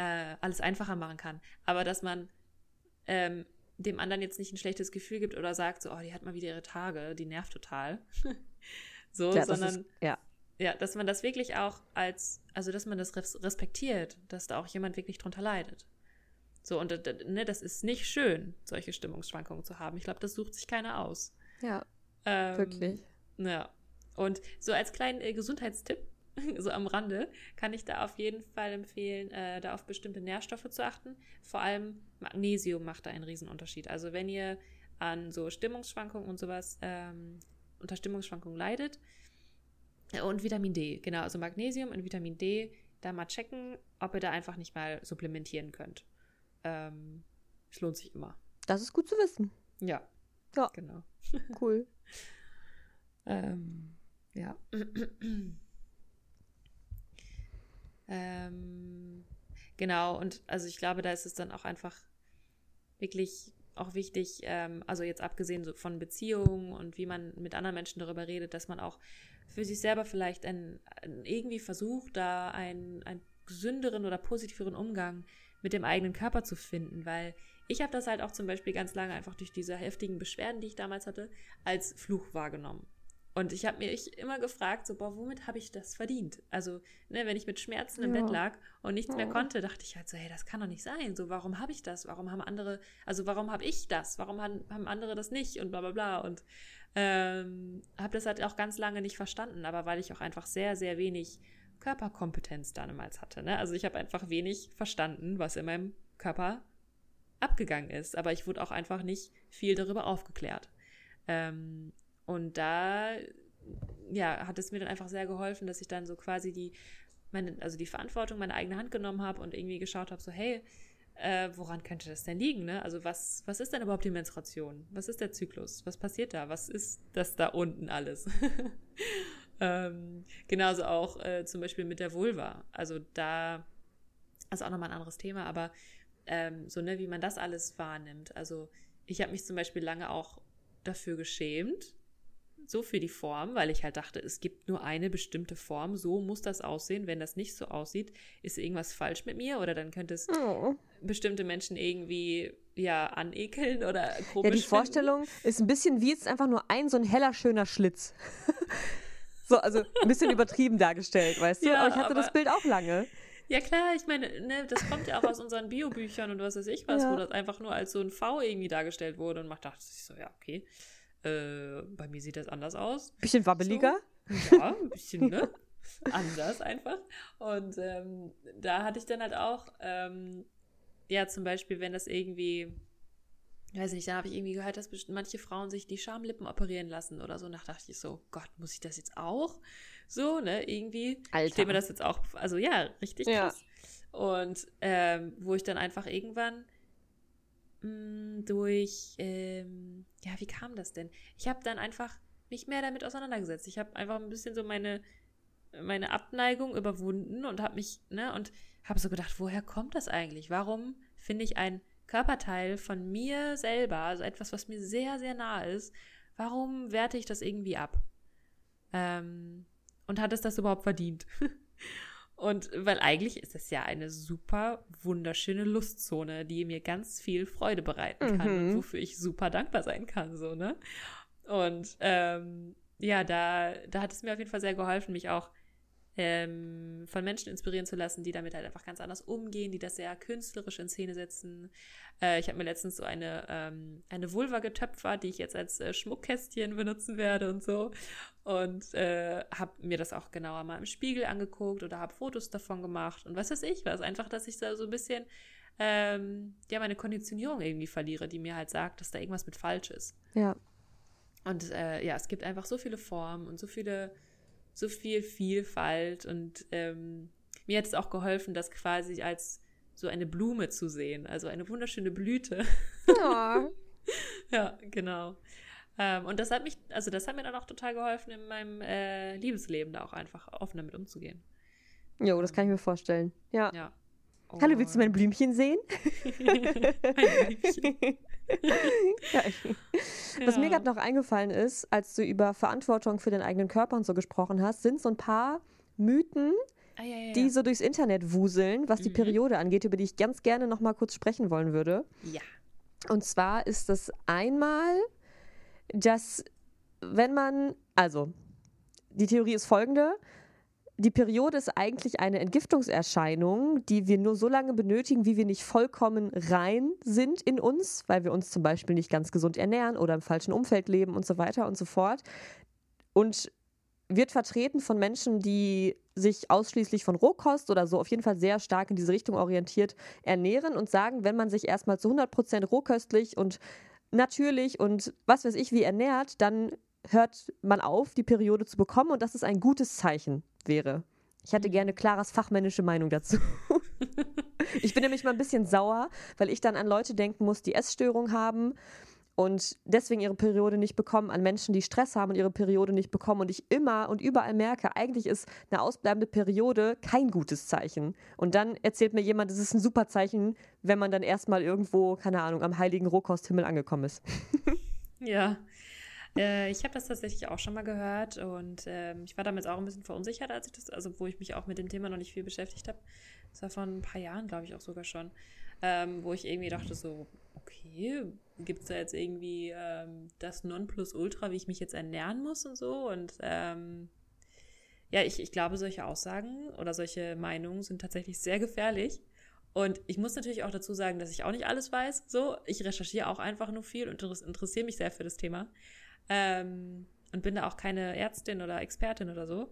äh, alles einfacher machen kann, aber dass man ähm, dem anderen jetzt nicht ein schlechtes Gefühl gibt oder sagt, so, oh, die hat mal wieder ihre Tage, die nervt total. so, Ja, sondern ist, ja. ja, dass man das wirklich auch als, also dass man das res- respektiert, dass da auch jemand wirklich drunter leidet. So, und äh, ne, das ist nicht schön, solche Stimmungsschwankungen zu haben. Ich glaube, das sucht sich keiner aus. Ja, Ähm, wirklich. ja. Und so als kleinen äh, Gesundheitstipp, so am Rande, kann ich da auf jeden Fall empfehlen, äh, da auf bestimmte Nährstoffe zu achten. Vor allem Magnesium macht da einen Riesenunterschied. Also wenn ihr an so Stimmungsschwankungen und sowas ähm, unter Stimmungsschwankungen leidet äh, und Vitamin D, genau, also Magnesium und Vitamin D, da mal checken, ob ihr da einfach nicht mal supplementieren könnt. Ähm, es lohnt sich immer. Das ist gut zu wissen. Ja. Ja. Genau. Cool. Ähm, ja. ähm, genau, und also ich glaube, da ist es dann auch einfach wirklich auch wichtig, ähm, also jetzt abgesehen so von Beziehungen und wie man mit anderen Menschen darüber redet, dass man auch für sich selber vielleicht ein, irgendwie versucht, da einen, einen gesünderen oder positiveren Umgang mit dem eigenen Körper zu finden, weil ich habe das halt auch zum Beispiel ganz lange einfach durch diese heftigen Beschwerden, die ich damals hatte, als Fluch wahrgenommen. Und ich habe mich immer gefragt, so, boah, womit habe ich das verdient? Also, ne, wenn ich mit Schmerzen im Ja. Bett lag und nichts mehr Ja. konnte, dachte ich halt so, hey, das kann doch nicht sein. So, warum habe ich das? Warum haben andere, also warum habe ich das? Warum haben, haben andere das nicht? Und bla bla bla. Und ähm, habe das halt auch ganz lange nicht verstanden, aber weil ich auch einfach sehr, sehr wenig Körperkompetenz damals hatte. Ne? Also ich habe einfach wenig verstanden, was in meinem Körper abgegangen ist. Aber ich wurde auch einfach nicht viel darüber aufgeklärt. Ähm, und da, ja, hat es mir dann einfach sehr geholfen, dass ich dann so quasi die, meine, also die Verantwortung in meine eigene Hand genommen habe und irgendwie geschaut habe, so, hey, äh, woran könnte das denn liegen? Ne? Also was, was ist denn überhaupt die Menstruation? Was ist der Zyklus? Was passiert da? Was ist das da unten alles? ähm, genauso auch äh, zum Beispiel mit der Vulva. Also da ist auch nochmal ein anderes Thema, aber ähm, so, ne, wie man das alles wahrnimmt. Also ich habe mich zum Beispiel lange auch dafür geschämt, so für die Form, weil ich halt dachte, es gibt nur eine bestimmte Form, so muss das aussehen. Wenn das nicht so aussieht, ist irgendwas falsch mit mir oder dann könnte es Oh. bestimmte Menschen irgendwie ja anekeln oder komisch Ja, die finden. Vorstellung ist ein bisschen wie jetzt einfach nur ein so ein heller, schöner Schlitz. so, also ein bisschen übertrieben dargestellt, weißt du? Ja, aber ich hatte das aber- Bild auch lange. Ja klar, ich meine, ne, das kommt ja auch aus unseren Biobüchern und was weiß ich was, Ja. wo das einfach nur als so ein V irgendwie dargestellt wurde und man dachte sich so, ja, okay, äh, bei mir sieht das anders aus. Bisschen wabbeliger. Ja, ein bisschen, ne? Anders einfach. Und ähm, da hatte ich dann halt auch, ähm, ja, zum Beispiel, wenn das irgendwie, weiß nicht, da habe ich irgendwie gehört, dass manche Frauen sich die Schamlippen operieren lassen oder so. Und da dachte ich so, Gott, muss ich das jetzt auch? So, ne, irgendwie. Alter. Steht mir das jetzt auch, also ja, richtig Ja. krass. Und ähm, wo ich dann einfach irgendwann mh, durch, ähm, ja, wie kam das denn? Ich habe dann einfach mich mehr damit auseinandergesetzt. Ich habe einfach ein bisschen so meine, meine Abneigung überwunden und habe mich, ne, und habe so gedacht, woher kommt das eigentlich? Warum finde ich ein Körperteil von mir selber, also etwas, was mir sehr, sehr nah ist, warum werte ich das irgendwie ab? Ähm, und hat es das überhaupt verdient? Und weil eigentlich ist es ja eine super wunderschöne Lustzone, die mir ganz viel Freude bereiten kann Mhm. und wofür ich super dankbar sein kann, so, ne? Und ähm, ja, da, da hat es mir auf jeden Fall sehr geholfen, mich auch ähm, von Menschen inspirieren zu lassen, die damit halt einfach ganz anders umgehen, die das sehr künstlerisch in Szene setzen. Äh, ich habe mir letztens so eine, ähm, eine Vulva getöpfert, die ich jetzt als äh, Schmuckkästchen benutzen werde und so. Und äh, habe mir das auch genauer mal im Spiegel angeguckt oder habe Fotos davon gemacht und was weiß ich was. Einfach, dass ich da so ein bisschen ähm, ja meine Konditionierung irgendwie verliere, die mir halt sagt, dass da irgendwas mit falsch ist. Ja. Und äh, ja, es gibt einfach so viele Formen und so viele, so viel Vielfalt. Und ähm, mir hat es auch geholfen, das quasi als so eine Blume zu sehen, also eine wunderschöne Blüte. Ja. ja, genau. Ähm, und das hat mich, also das hat mir dann auch total geholfen, in meinem äh, Liebesleben da auch einfach offen damit umzugehen. Jo, das kann ich mir vorstellen. Ja. Ja. Hallo, willst du mein Blümchen sehen? Blümchen. ja, Was mir gerade noch eingefallen ist, als du über Verantwortung für den eigenen Körper und so gesprochen hast, sind so ein paar Mythen, Ah, ja, ja, die so durchs Internet wuseln, was die Mhm. Periode angeht, über die ich ganz gerne noch mal kurz sprechen wollen würde. ja. Und zwar ist das einmal, dass wenn man, also die Theorie ist folgende. Die Periode ist eigentlich eine Entgiftungserscheinung, die wir nur so lange benötigen, wie wir nicht vollkommen rein sind in uns, weil wir uns zum Beispiel nicht ganz gesund ernähren oder im falschen Umfeld leben und so weiter und so fort. Und wird vertreten von Menschen, die sich ausschließlich von Rohkost oder so auf jeden Fall sehr stark in diese Richtung orientiert ernähren und sagen, wenn man sich erstmal zu 100% rohköstlich und natürlich und was weiß ich wie ernährt, dann hört man auf, die Periode zu bekommen und dass es ein gutes Zeichen wäre. Ich hätte gerne Claras fachmännische Meinung dazu. ich bin nämlich mal ein bisschen sauer, weil ich dann an Leute denken muss, die Essstörungen haben und deswegen ihre Periode nicht bekommen, an Menschen, die Stress haben und ihre Periode nicht bekommen. Und ich immer und überall merke, eigentlich ist eine ausbleibende Periode kein gutes Zeichen. Und dann erzählt mir jemand, es ist ein super Zeichen, wenn man dann erstmal irgendwo, keine Ahnung, am heiligen Rohkosthimmel angekommen ist. Ja. Äh, ich habe das tatsächlich auch schon mal gehört und ähm, ich war damals auch ein bisschen verunsichert, als ich das, also wo ich mich auch mit dem Thema noch nicht viel beschäftigt habe. Das war vor ein paar Jahren, glaube ich, auch sogar schon, ähm, wo ich irgendwie dachte so, okay, gibt es da jetzt irgendwie ähm, das Nonplusultra, wie ich mich jetzt ernähren muss und so? Und ähm, ja, ich, ich glaube, solche Aussagen oder solche Meinungen sind tatsächlich sehr gefährlich. Und ich muss natürlich auch dazu sagen, dass ich auch nicht alles weiß. So, ich recherchiere auch einfach nur viel und interessiere mich sehr für das Thema. Ähm, und bin da auch keine Ärztin oder Expertin oder so.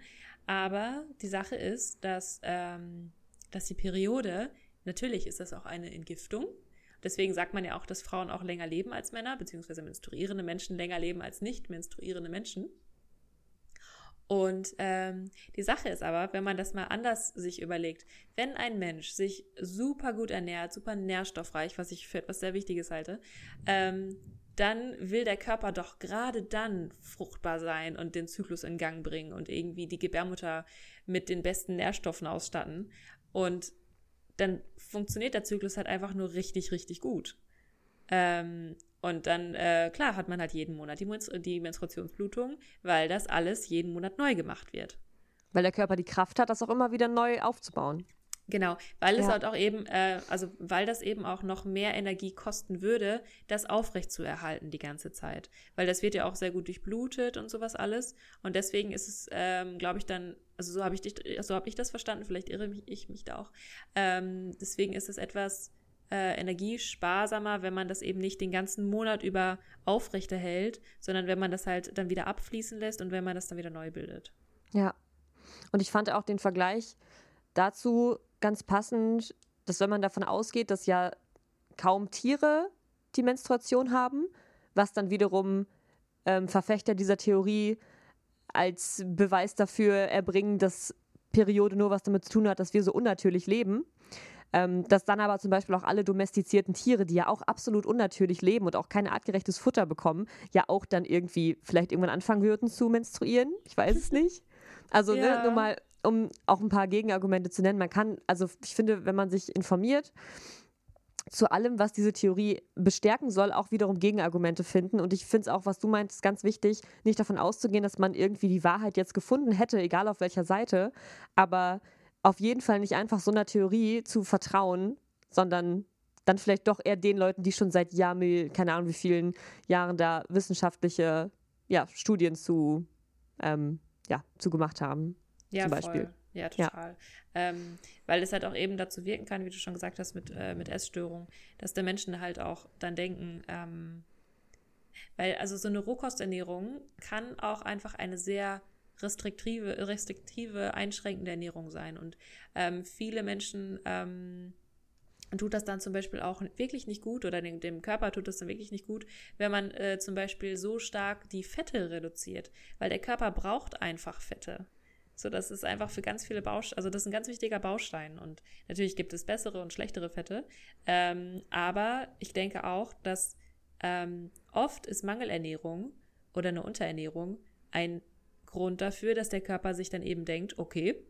Aber die Sache ist, dass, ähm, dass die Periode, natürlich ist das auch eine Entgiftung. Deswegen sagt man ja auch, dass Frauen auch länger leben als Männer, beziehungsweise menstruierende Menschen länger leben als nicht menstruierende Menschen. Und ähm, die Sache ist aber, wenn man das mal anders sich überlegt, wenn ein Mensch sich super gut ernährt, super nährstoffreich, was ich für etwas sehr Wichtiges halte, ähm, dann will der Körper doch gerade dann fruchtbar sein und den Zyklus in Gang bringen und irgendwie die Gebärmutter mit den besten Nährstoffen ausstatten. Und dann funktioniert der Zyklus halt einfach nur richtig, richtig gut. Ähm, und dann, äh, klar, hat man halt jeden Monat die, Menstru die Menstruationsblutung, weil das alles jeden Monat neu gemacht wird. Weil der Körper die Kraft hat, das auch immer wieder neu aufzubauen. Genau, weil es halt auch eben, äh, also weil das eben auch noch mehr Energie kosten würde, das aufrecht zu erhalten die ganze Zeit. Weil das wird ja auch sehr gut durchblutet und sowas alles. Und deswegen ist es, ähm, glaube ich, dann, also so habe ich dich, so habe ich das verstanden, vielleicht irre ich mich da auch. Ähm, deswegen ist es etwas äh, energiesparsamer, wenn man das eben nicht den ganzen Monat über aufrechterhält, sondern wenn man das halt dann wieder abfließen lässt und wenn man das dann wieder neu bildet. Ja. Und ich fand auch den Vergleich dazu ganz passend, dass wenn man davon ausgeht, dass ja kaum Tiere die Menstruation haben, was dann wiederum ähm, Verfechter dieser Theorie als Beweis dafür erbringen, dass Periode nur was damit zu tun hat, dass wir so unnatürlich leben. Ähm, dass dann aber zum Beispiel auch alle domestizierten Tiere, die ja auch absolut unnatürlich leben und auch kein artgerechtes Futter bekommen, ja auch dann irgendwie vielleicht irgendwann anfangen würden zu menstruieren. Ich weiß es nicht. Also ne, ja. ne, nur mal, um auch ein paar Gegenargumente zu nennen. Man kann, also ich finde, wenn man sich informiert, zu allem, was diese Theorie bestärken soll, auch wiederum Gegenargumente finden. Und ich finde es auch, was du meinst, ganz wichtig, nicht davon auszugehen, dass man irgendwie die Wahrheit jetzt gefunden hätte, egal auf welcher Seite. Aber auf jeden Fall nicht einfach so einer Theorie zu vertrauen, sondern dann vielleicht doch eher den Leuten, die schon seit Jahren, keine Ahnung wie vielen Jahren da wissenschaftliche ja, Studien zu, ähm, ja, zu gemacht haben. Ja, zum Beispiel. Voll. Ja, total. Ja. Ähm, weil es halt auch eben dazu wirken kann, wie du schon gesagt hast, mit, äh, mit Essstörungen, dass der Menschen halt auch dann denken, ähm, weil also so eine Rohkosternährung kann auch einfach eine sehr restriktive, restriktive, einschränkende Ernährung sein. Und ähm, viele Menschen ähm, tut das dann zum Beispiel auch wirklich nicht gut oder dem, dem Körper tut das dann wirklich nicht gut, wenn man äh, zum Beispiel so stark die Fette reduziert, weil der Körper braucht einfach Fette. So, das ist einfach für ganz viele Bausteine, also das ist ein ganz wichtiger Baustein. Und natürlich gibt es bessere und schlechtere Fette. Ähm, aber ich denke auch, dass ähm, oft ist Mangelernährung oder eine Unterernährung ein Grund dafür, dass der Körper sich dann eben denkt, okay,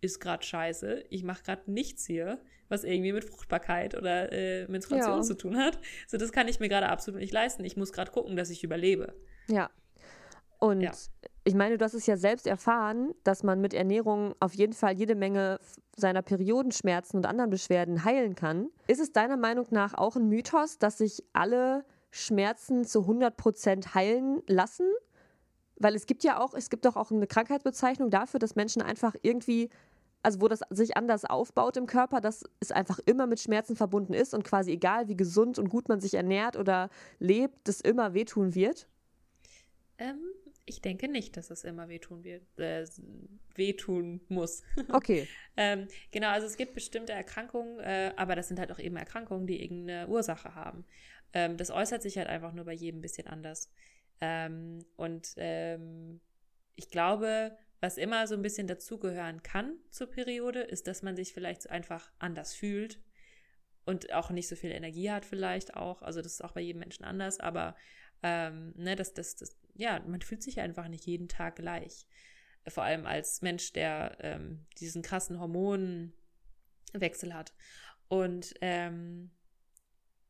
ist gerade scheiße, ich mache gerade nichts hier, was irgendwie mit Fruchtbarkeit oder äh, Menstruation ja. zu tun hat. So, das kann ich mir gerade absolut nicht leisten. Ich muss gerade gucken, dass ich überlebe. Ja. Und ja. Ich meine, du hast es ja selbst erfahren, dass man mit Ernährung auf jeden Fall jede Menge seiner Periodenschmerzen und anderen Beschwerden heilen kann. Ist es deiner Meinung nach auch ein Mythos, dass sich alle Schmerzen zu 100 Prozent heilen lassen? Weil es gibt ja auch, es gibt doch auch eine Krankheitsbezeichnung dafür, dass Menschen einfach irgendwie, also wo das sich anders aufbaut im Körper, dass es einfach immer mit Schmerzen verbunden ist und quasi egal, wie gesund und gut man sich ernährt oder lebt, das immer wehtun wird? Ähm, ich denke nicht, dass es immer wehtun wird, äh, wehtun muss. Okay. ähm, genau, also es gibt bestimmte Erkrankungen, äh, aber das sind halt auch eben Erkrankungen, die irgendeine Ursache haben. Ähm, das äußert sich halt einfach nur bei jedem ein bisschen anders. Ähm, und ähm, ich glaube, was immer so ein bisschen dazugehören kann zur Periode, ist, dass man sich vielleicht einfach anders fühlt und auch nicht so viel Energie hat vielleicht auch. Also das ist auch bei jedem Menschen anders, aber ähm, ne, das, das, das, ja, man fühlt sich einfach nicht jeden Tag gleich. Vor allem als Mensch, der ähm, diesen krassen Hormonwechsel hat. Und ähm,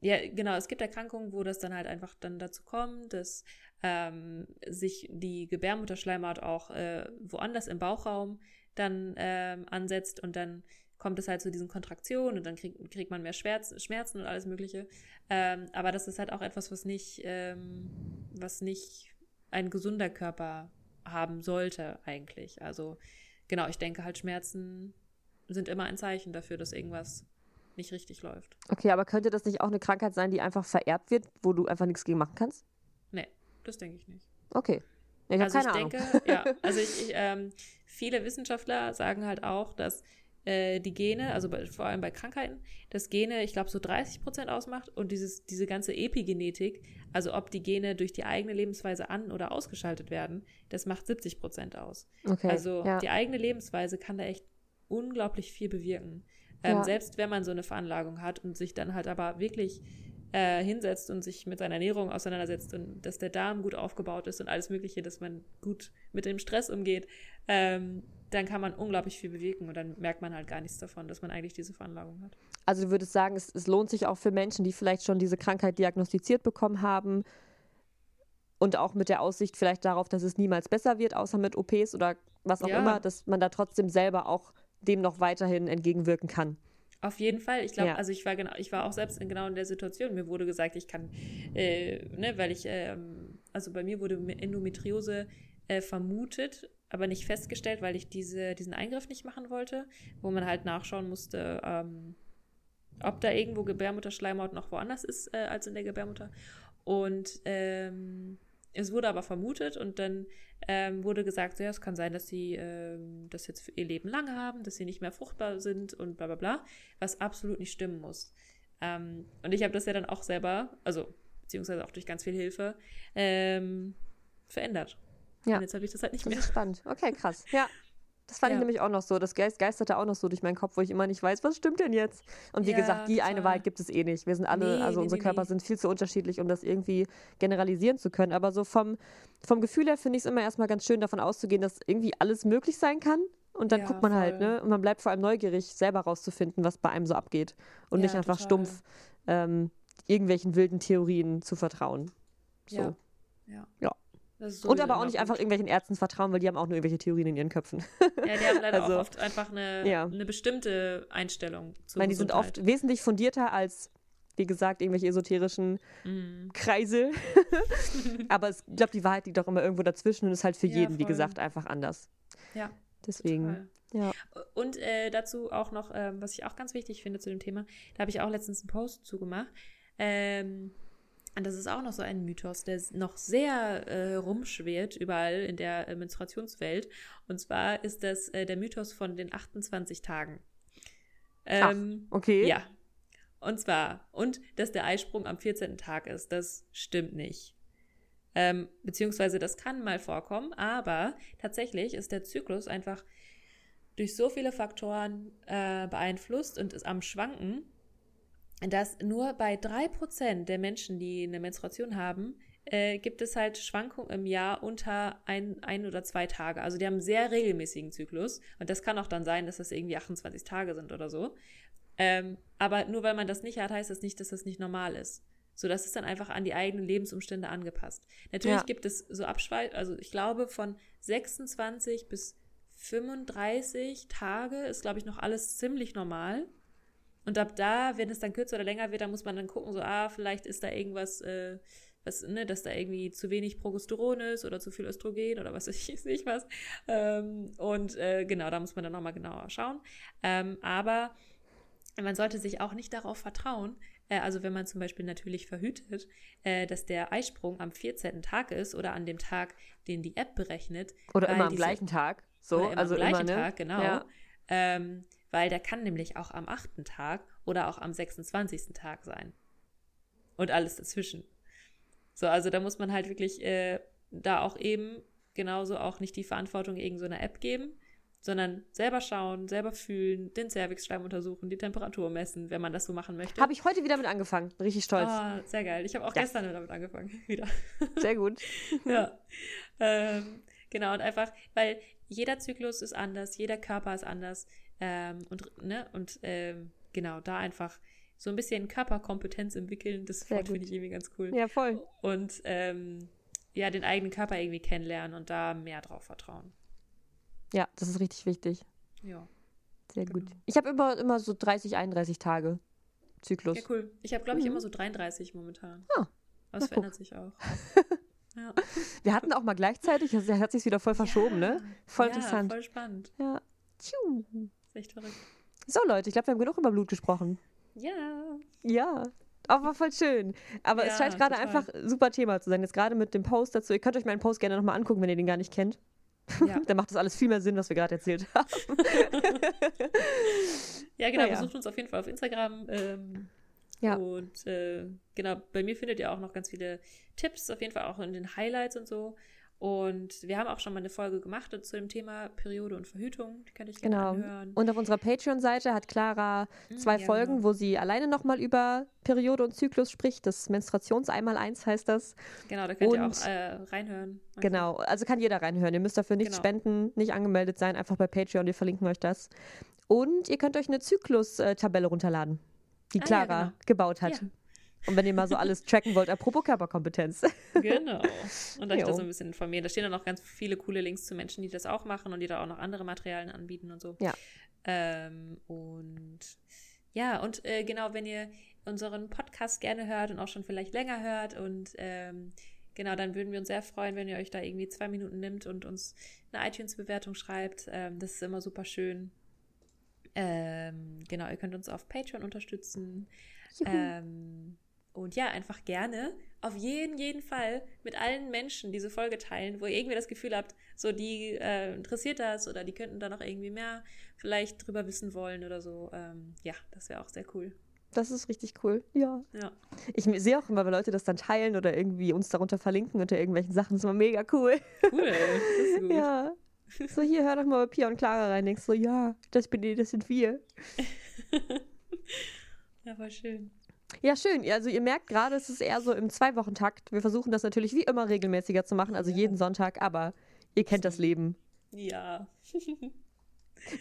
ja, genau, es gibt Erkrankungen, wo das dann halt einfach dann dazu kommt, dass ähm, sich die Gebärmutterschleimhaut auch äh, woanders im Bauchraum dann ähm, ansetzt und dann kommt es halt zu diesen Kontraktionen und dann krieg, kriegt man mehr Schmerz, Schmerzen und alles Mögliche. Ähm, aber das ist halt auch etwas, was nicht, ähm, was nicht ein gesunder Körper haben sollte, eigentlich. Also, genau, ich denke halt, Schmerzen sind immer ein Zeichen dafür, dass irgendwas nicht richtig läuft. Okay, aber könnte das nicht auch eine Krankheit sein, die einfach vererbt wird, wo du einfach nichts gegen machen kannst? Nee, das denke ich nicht. Okay. Ich also ich Ahnung. denke, ja, also ich, ich ähm, viele Wissenschaftler sagen halt auch, dass äh, die Gene, also bei, vor allem bei Krankheiten, dass Gene, ich glaube, so 30 Prozent ausmacht und dieses, diese ganze Epigenetik, also ob die Gene durch die eigene Lebensweise an- oder ausgeschaltet werden, das macht 70 Prozent aus. Okay, also ja. die eigene Lebensweise kann da echt unglaublich viel bewirken. Ähm, ja. Selbst wenn man so eine Veranlagung hat und sich dann halt aber wirklich äh, hinsetzt und sich mit seiner Ernährung auseinandersetzt und dass der Darm gut aufgebaut ist und alles Mögliche, dass man gut mit dem Stress umgeht, ähm, dann kann man unglaublich viel bewegen und dann merkt man halt gar nichts davon, dass man eigentlich diese Veranlagung hat. Also du würdest sagen, es, es lohnt sich auch für Menschen, die vielleicht schon diese Krankheit diagnostiziert bekommen haben und auch mit der Aussicht vielleicht darauf, dass es niemals besser wird, außer mit OPs oder was auch ja. immer, dass man da trotzdem selber auch dem noch weiterhin entgegenwirken kann. Auf jeden Fall. Ich glaube, ja. also ich war genau, ich war auch selbst in genau in der Situation. Mir wurde gesagt, ich kann, äh, ne, weil ich, ähm, also bei mir wurde Endometriose äh, vermutet, aber nicht festgestellt, weil ich diese, diesen Eingriff nicht machen wollte, wo man halt nachschauen musste, ähm, ob da irgendwo Gebärmutterschleimhaut noch woanders ist äh, als in der Gebärmutter. Und ähm, es wurde aber vermutet und dann ähm, wurde gesagt, ja, es kann sein, dass sie ähm, das jetzt für ihr Leben lang haben, dass sie nicht mehr fruchtbar sind und bla bla bla, was absolut nicht stimmen muss. Ähm, und ich habe das ja dann auch selber, also beziehungsweise auch durch ganz viel Hilfe, ähm, verändert. Ja. Und jetzt habe ich das halt nicht das mehr. Ist spannend. Okay, krass. Ja. Das fand ja. ich nämlich auch noch so. Das geisterte auch noch so durch meinen Kopf, wo ich immer nicht weiß, was stimmt denn jetzt? Und wie ja, gesagt, die total. eine Wahrheit gibt es eh nicht. Wir sind alle, nee, also nee, unsere nee, Körper sind viel zu unterschiedlich, um das irgendwie generalisieren zu können. Aber so vom, vom Gefühl her finde ich es immer erstmal ganz schön, davon auszugehen, dass irgendwie alles möglich sein kann. Und dann ja, guckt man halt, voll. halt, ne? Und man bleibt vor allem neugierig, selber rauszufinden, was bei einem so abgeht. Und nicht einfach total. stumpf ähm, irgendwelchen wilden Theorien zu vertrauen. So. Ja. ja. So und aber auch nicht einfach irgendwelchen Ärzten vertrauen, weil die haben auch nur irgendwelche Theorien in ihren Köpfen. Ja, die haben leider also, auch oft einfach eine, ja. eine bestimmte Einstellung zu Nein, die sind oft wesentlich fundierter als, wie gesagt, irgendwelche esoterischen mm. Kreise. aber es, ich glaube, die Wahrheit liegt doch immer irgendwo dazwischen und ist halt für ja, jeden, voll. wie gesagt, einfach anders. Ja. Deswegen. Total. Ja. Und äh, dazu auch noch, äh, was ich auch ganz wichtig finde zu dem Thema, da habe ich auch letztens einen Post zugemacht. Ähm, und das ist auch noch so ein Mythos, der noch sehr äh, rumschwirrt überall in der äh, Menstruationswelt. Und zwar ist das äh, der Mythos von den 28 Tagen. Ähm, Ach, okay. Ja. Und zwar, und dass der Eisprung am 14. Tag ist, das stimmt nicht. Ähm, beziehungsweise das kann mal vorkommen, aber tatsächlich ist der Zyklus einfach durch so viele Faktoren äh, beeinflusst und ist am Schwanken, dass nur bei drei Prozent der Menschen, die eine Menstruation haben, äh, gibt es halt Schwankungen im Jahr unter ein, ein oder zwei Tage. Also die haben einen sehr regelmäßigen Zyklus. Und das kann auch dann sein, dass das irgendwie 28 Tage sind oder so. Ähm, aber nur weil man das nicht hat, heißt das nicht, dass das nicht normal ist. So, das ist dann einfach an die eigenen Lebensumstände angepasst. Natürlich ja. gibt es so Abschweif, also ich glaube von 26 bis 35 Tage ist, glaube ich, noch alles ziemlich normal. Und ab da, wenn es dann kürzer oder länger wird, dann muss man dann gucken, so, ah, vielleicht ist da irgendwas, äh, was, ne, dass da irgendwie zu wenig Progesteron ist oder zu viel Östrogen oder was weiß ich nicht was. Ähm, und äh, genau, da muss man dann nochmal genauer schauen. Ähm, aber man sollte sich auch nicht darauf vertrauen, äh, also wenn man zum Beispiel natürlich verhütet, äh, dass der Eisprung am 14. Tag ist oder an dem Tag, den die App berechnet. Oder immer am diese, gleichen Tag. So, immer also am gleichen immer, ne? Tag, genau. Ja. Ähm, weil der kann nämlich auch am achten Tag oder auch am 26. Tag sein. Und alles dazwischen. So, also da muss man halt wirklich äh, da auch eben genauso auch nicht die Verantwortung irgendeiner so App geben, sondern selber schauen, selber fühlen, den Cervixschleim untersuchen, die Temperatur messen, wenn man das so machen möchte. Habe ich heute wieder mit angefangen. Richtig stolz. Oh, sehr geil. Ich habe auch yes. gestern damit angefangen. Wieder. Sehr gut. ja. Ähm, genau, und einfach, weil jeder Zyklus ist anders, jeder Körper ist anders. Ähm, und ne, und ähm, genau, da einfach so ein bisschen Körperkompetenz entwickeln, das finde ich irgendwie ganz cool. Ja, voll. Und ähm, ja, den eigenen Körper irgendwie kennenlernen und da mehr drauf vertrauen. Ja, das ist richtig wichtig. Ja. Sehr gut. Genau. Ich habe immer, immer so 30, 31 Tage Zyklus. Ja, cool. Ich habe, glaube ich, Mhm. immer so 33 momentan. Ah, Aber es verändert sich auch. ja. Wir hatten auch mal gleichzeitig, das hat sich wieder voll verschoben, ne? Voll ja, interessant. voll spannend. Ja. Tschiu. Ist echt verrückt. So, Leute, ich glaube, wir haben genug über Blut gesprochen. Ja. Ja. Aber war voll schön. Aber es Ja, scheint gerade einfach ein super Thema zu sein. Jetzt gerade mit dem Post dazu. Ihr könnt euch meinen Post gerne nochmal angucken, wenn ihr den gar nicht kennt. Ja, Dann macht das alles viel mehr Sinn, was wir gerade erzählt haben. ja genau. Naja. Besucht uns auf jeden Fall auf Instagram. Ähm, Ja. Und äh, genau, bei mir findet ihr auch noch ganz viele Tipps, auf jeden Fall auch in den Highlights und so. Und wir haben auch schon mal eine Folge gemacht zu dem Thema Periode und Verhütung. Die könnt ihr euch gerne Genau. anhören. Und auf unserer Patreon-Seite hat Clara zwei ja, Folgen, genau. wo sie alleine nochmal über Periode und Zyklus spricht. Das Menstruations-Einmal-Eins heißt das. Genau, da könnt ihr Und- auch äh, reinhören. Einfach. Genau, also kann jeder reinhören. Ihr müsst dafür nichts Genau. spenden, nicht angemeldet sein, einfach bei Patreon, wir verlinken euch das. Und ihr könnt euch eine Zyklus-Tabelle runterladen, die Ah, ja, Clara genau. gebaut hat. Ja. Und wenn ihr mal so alles tracken wollt, apropos Körperkompetenz. Genau. Und euch da so ein bisschen informieren. Da stehen dann noch ganz viele coole Links zu Menschen, die das auch machen und die da auch noch andere Materialien anbieten und so. Ja. Ähm, und ja, und äh, genau, wenn ihr unseren Podcast gerne hört und auch schon vielleicht länger hört und ähm, genau, dann würden wir uns sehr freuen, wenn ihr euch da irgendwie zwei Minuten nimmt und uns eine iTunes-Bewertung schreibt. Ähm, das ist immer super schön. Ähm, genau, ihr könnt uns auf Patreon unterstützen. Ähm, und ja, einfach gerne auf jeden, jeden Fall mit allen Menschen diese Folge teilen, wo ihr irgendwie das Gefühl habt, so die äh, interessiert das oder die könnten da noch irgendwie mehr vielleicht drüber wissen wollen oder so. Ähm, ja, das wäre auch sehr cool. Das ist richtig cool. Ja. Ja, Ich sehe auch immer, wenn Leute das dann teilen oder irgendwie uns darunter verlinken unter irgendwelchen Sachen. Das ist immer mega cool. cool. Das ist gut. Ja. So, hier, hör doch mal bei Pia und Clara rein. Denkst so, ja, das bin ich, das sind wir. ja, voll schön. Ja, schön. Also ihr merkt gerade, es ist eher so im Zwei-Wochen-Takt. Wir versuchen das natürlich wie immer regelmäßiger zu machen, also Ja. jeden Sonntag, aber ihr kennt das Leben. Ja.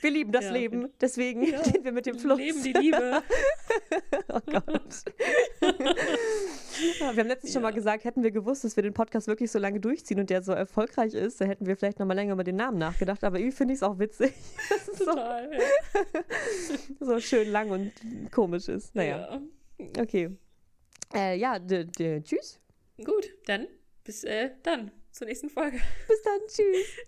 Wir lieben das Ja, Leben, deswegen Ja. gehen wir mit dem Fluss. Leben die Liebe. Oh Gott. Ja, wir haben letztens schon Ja. mal gesagt, hätten wir gewusst, dass wir den Podcast wirklich so lange durchziehen und der so erfolgreich ist, dann hätten wir vielleicht noch mal länger über den Namen nachgedacht. Aber irgendwie finde ich es auch witzig, so, Total. Ja. so schön lang und komisch ist. Naja, Ja. okay. Äh, ja, tschüss. Gut, dann bis äh, dann zur nächsten Folge. Bis dann. Tschüss.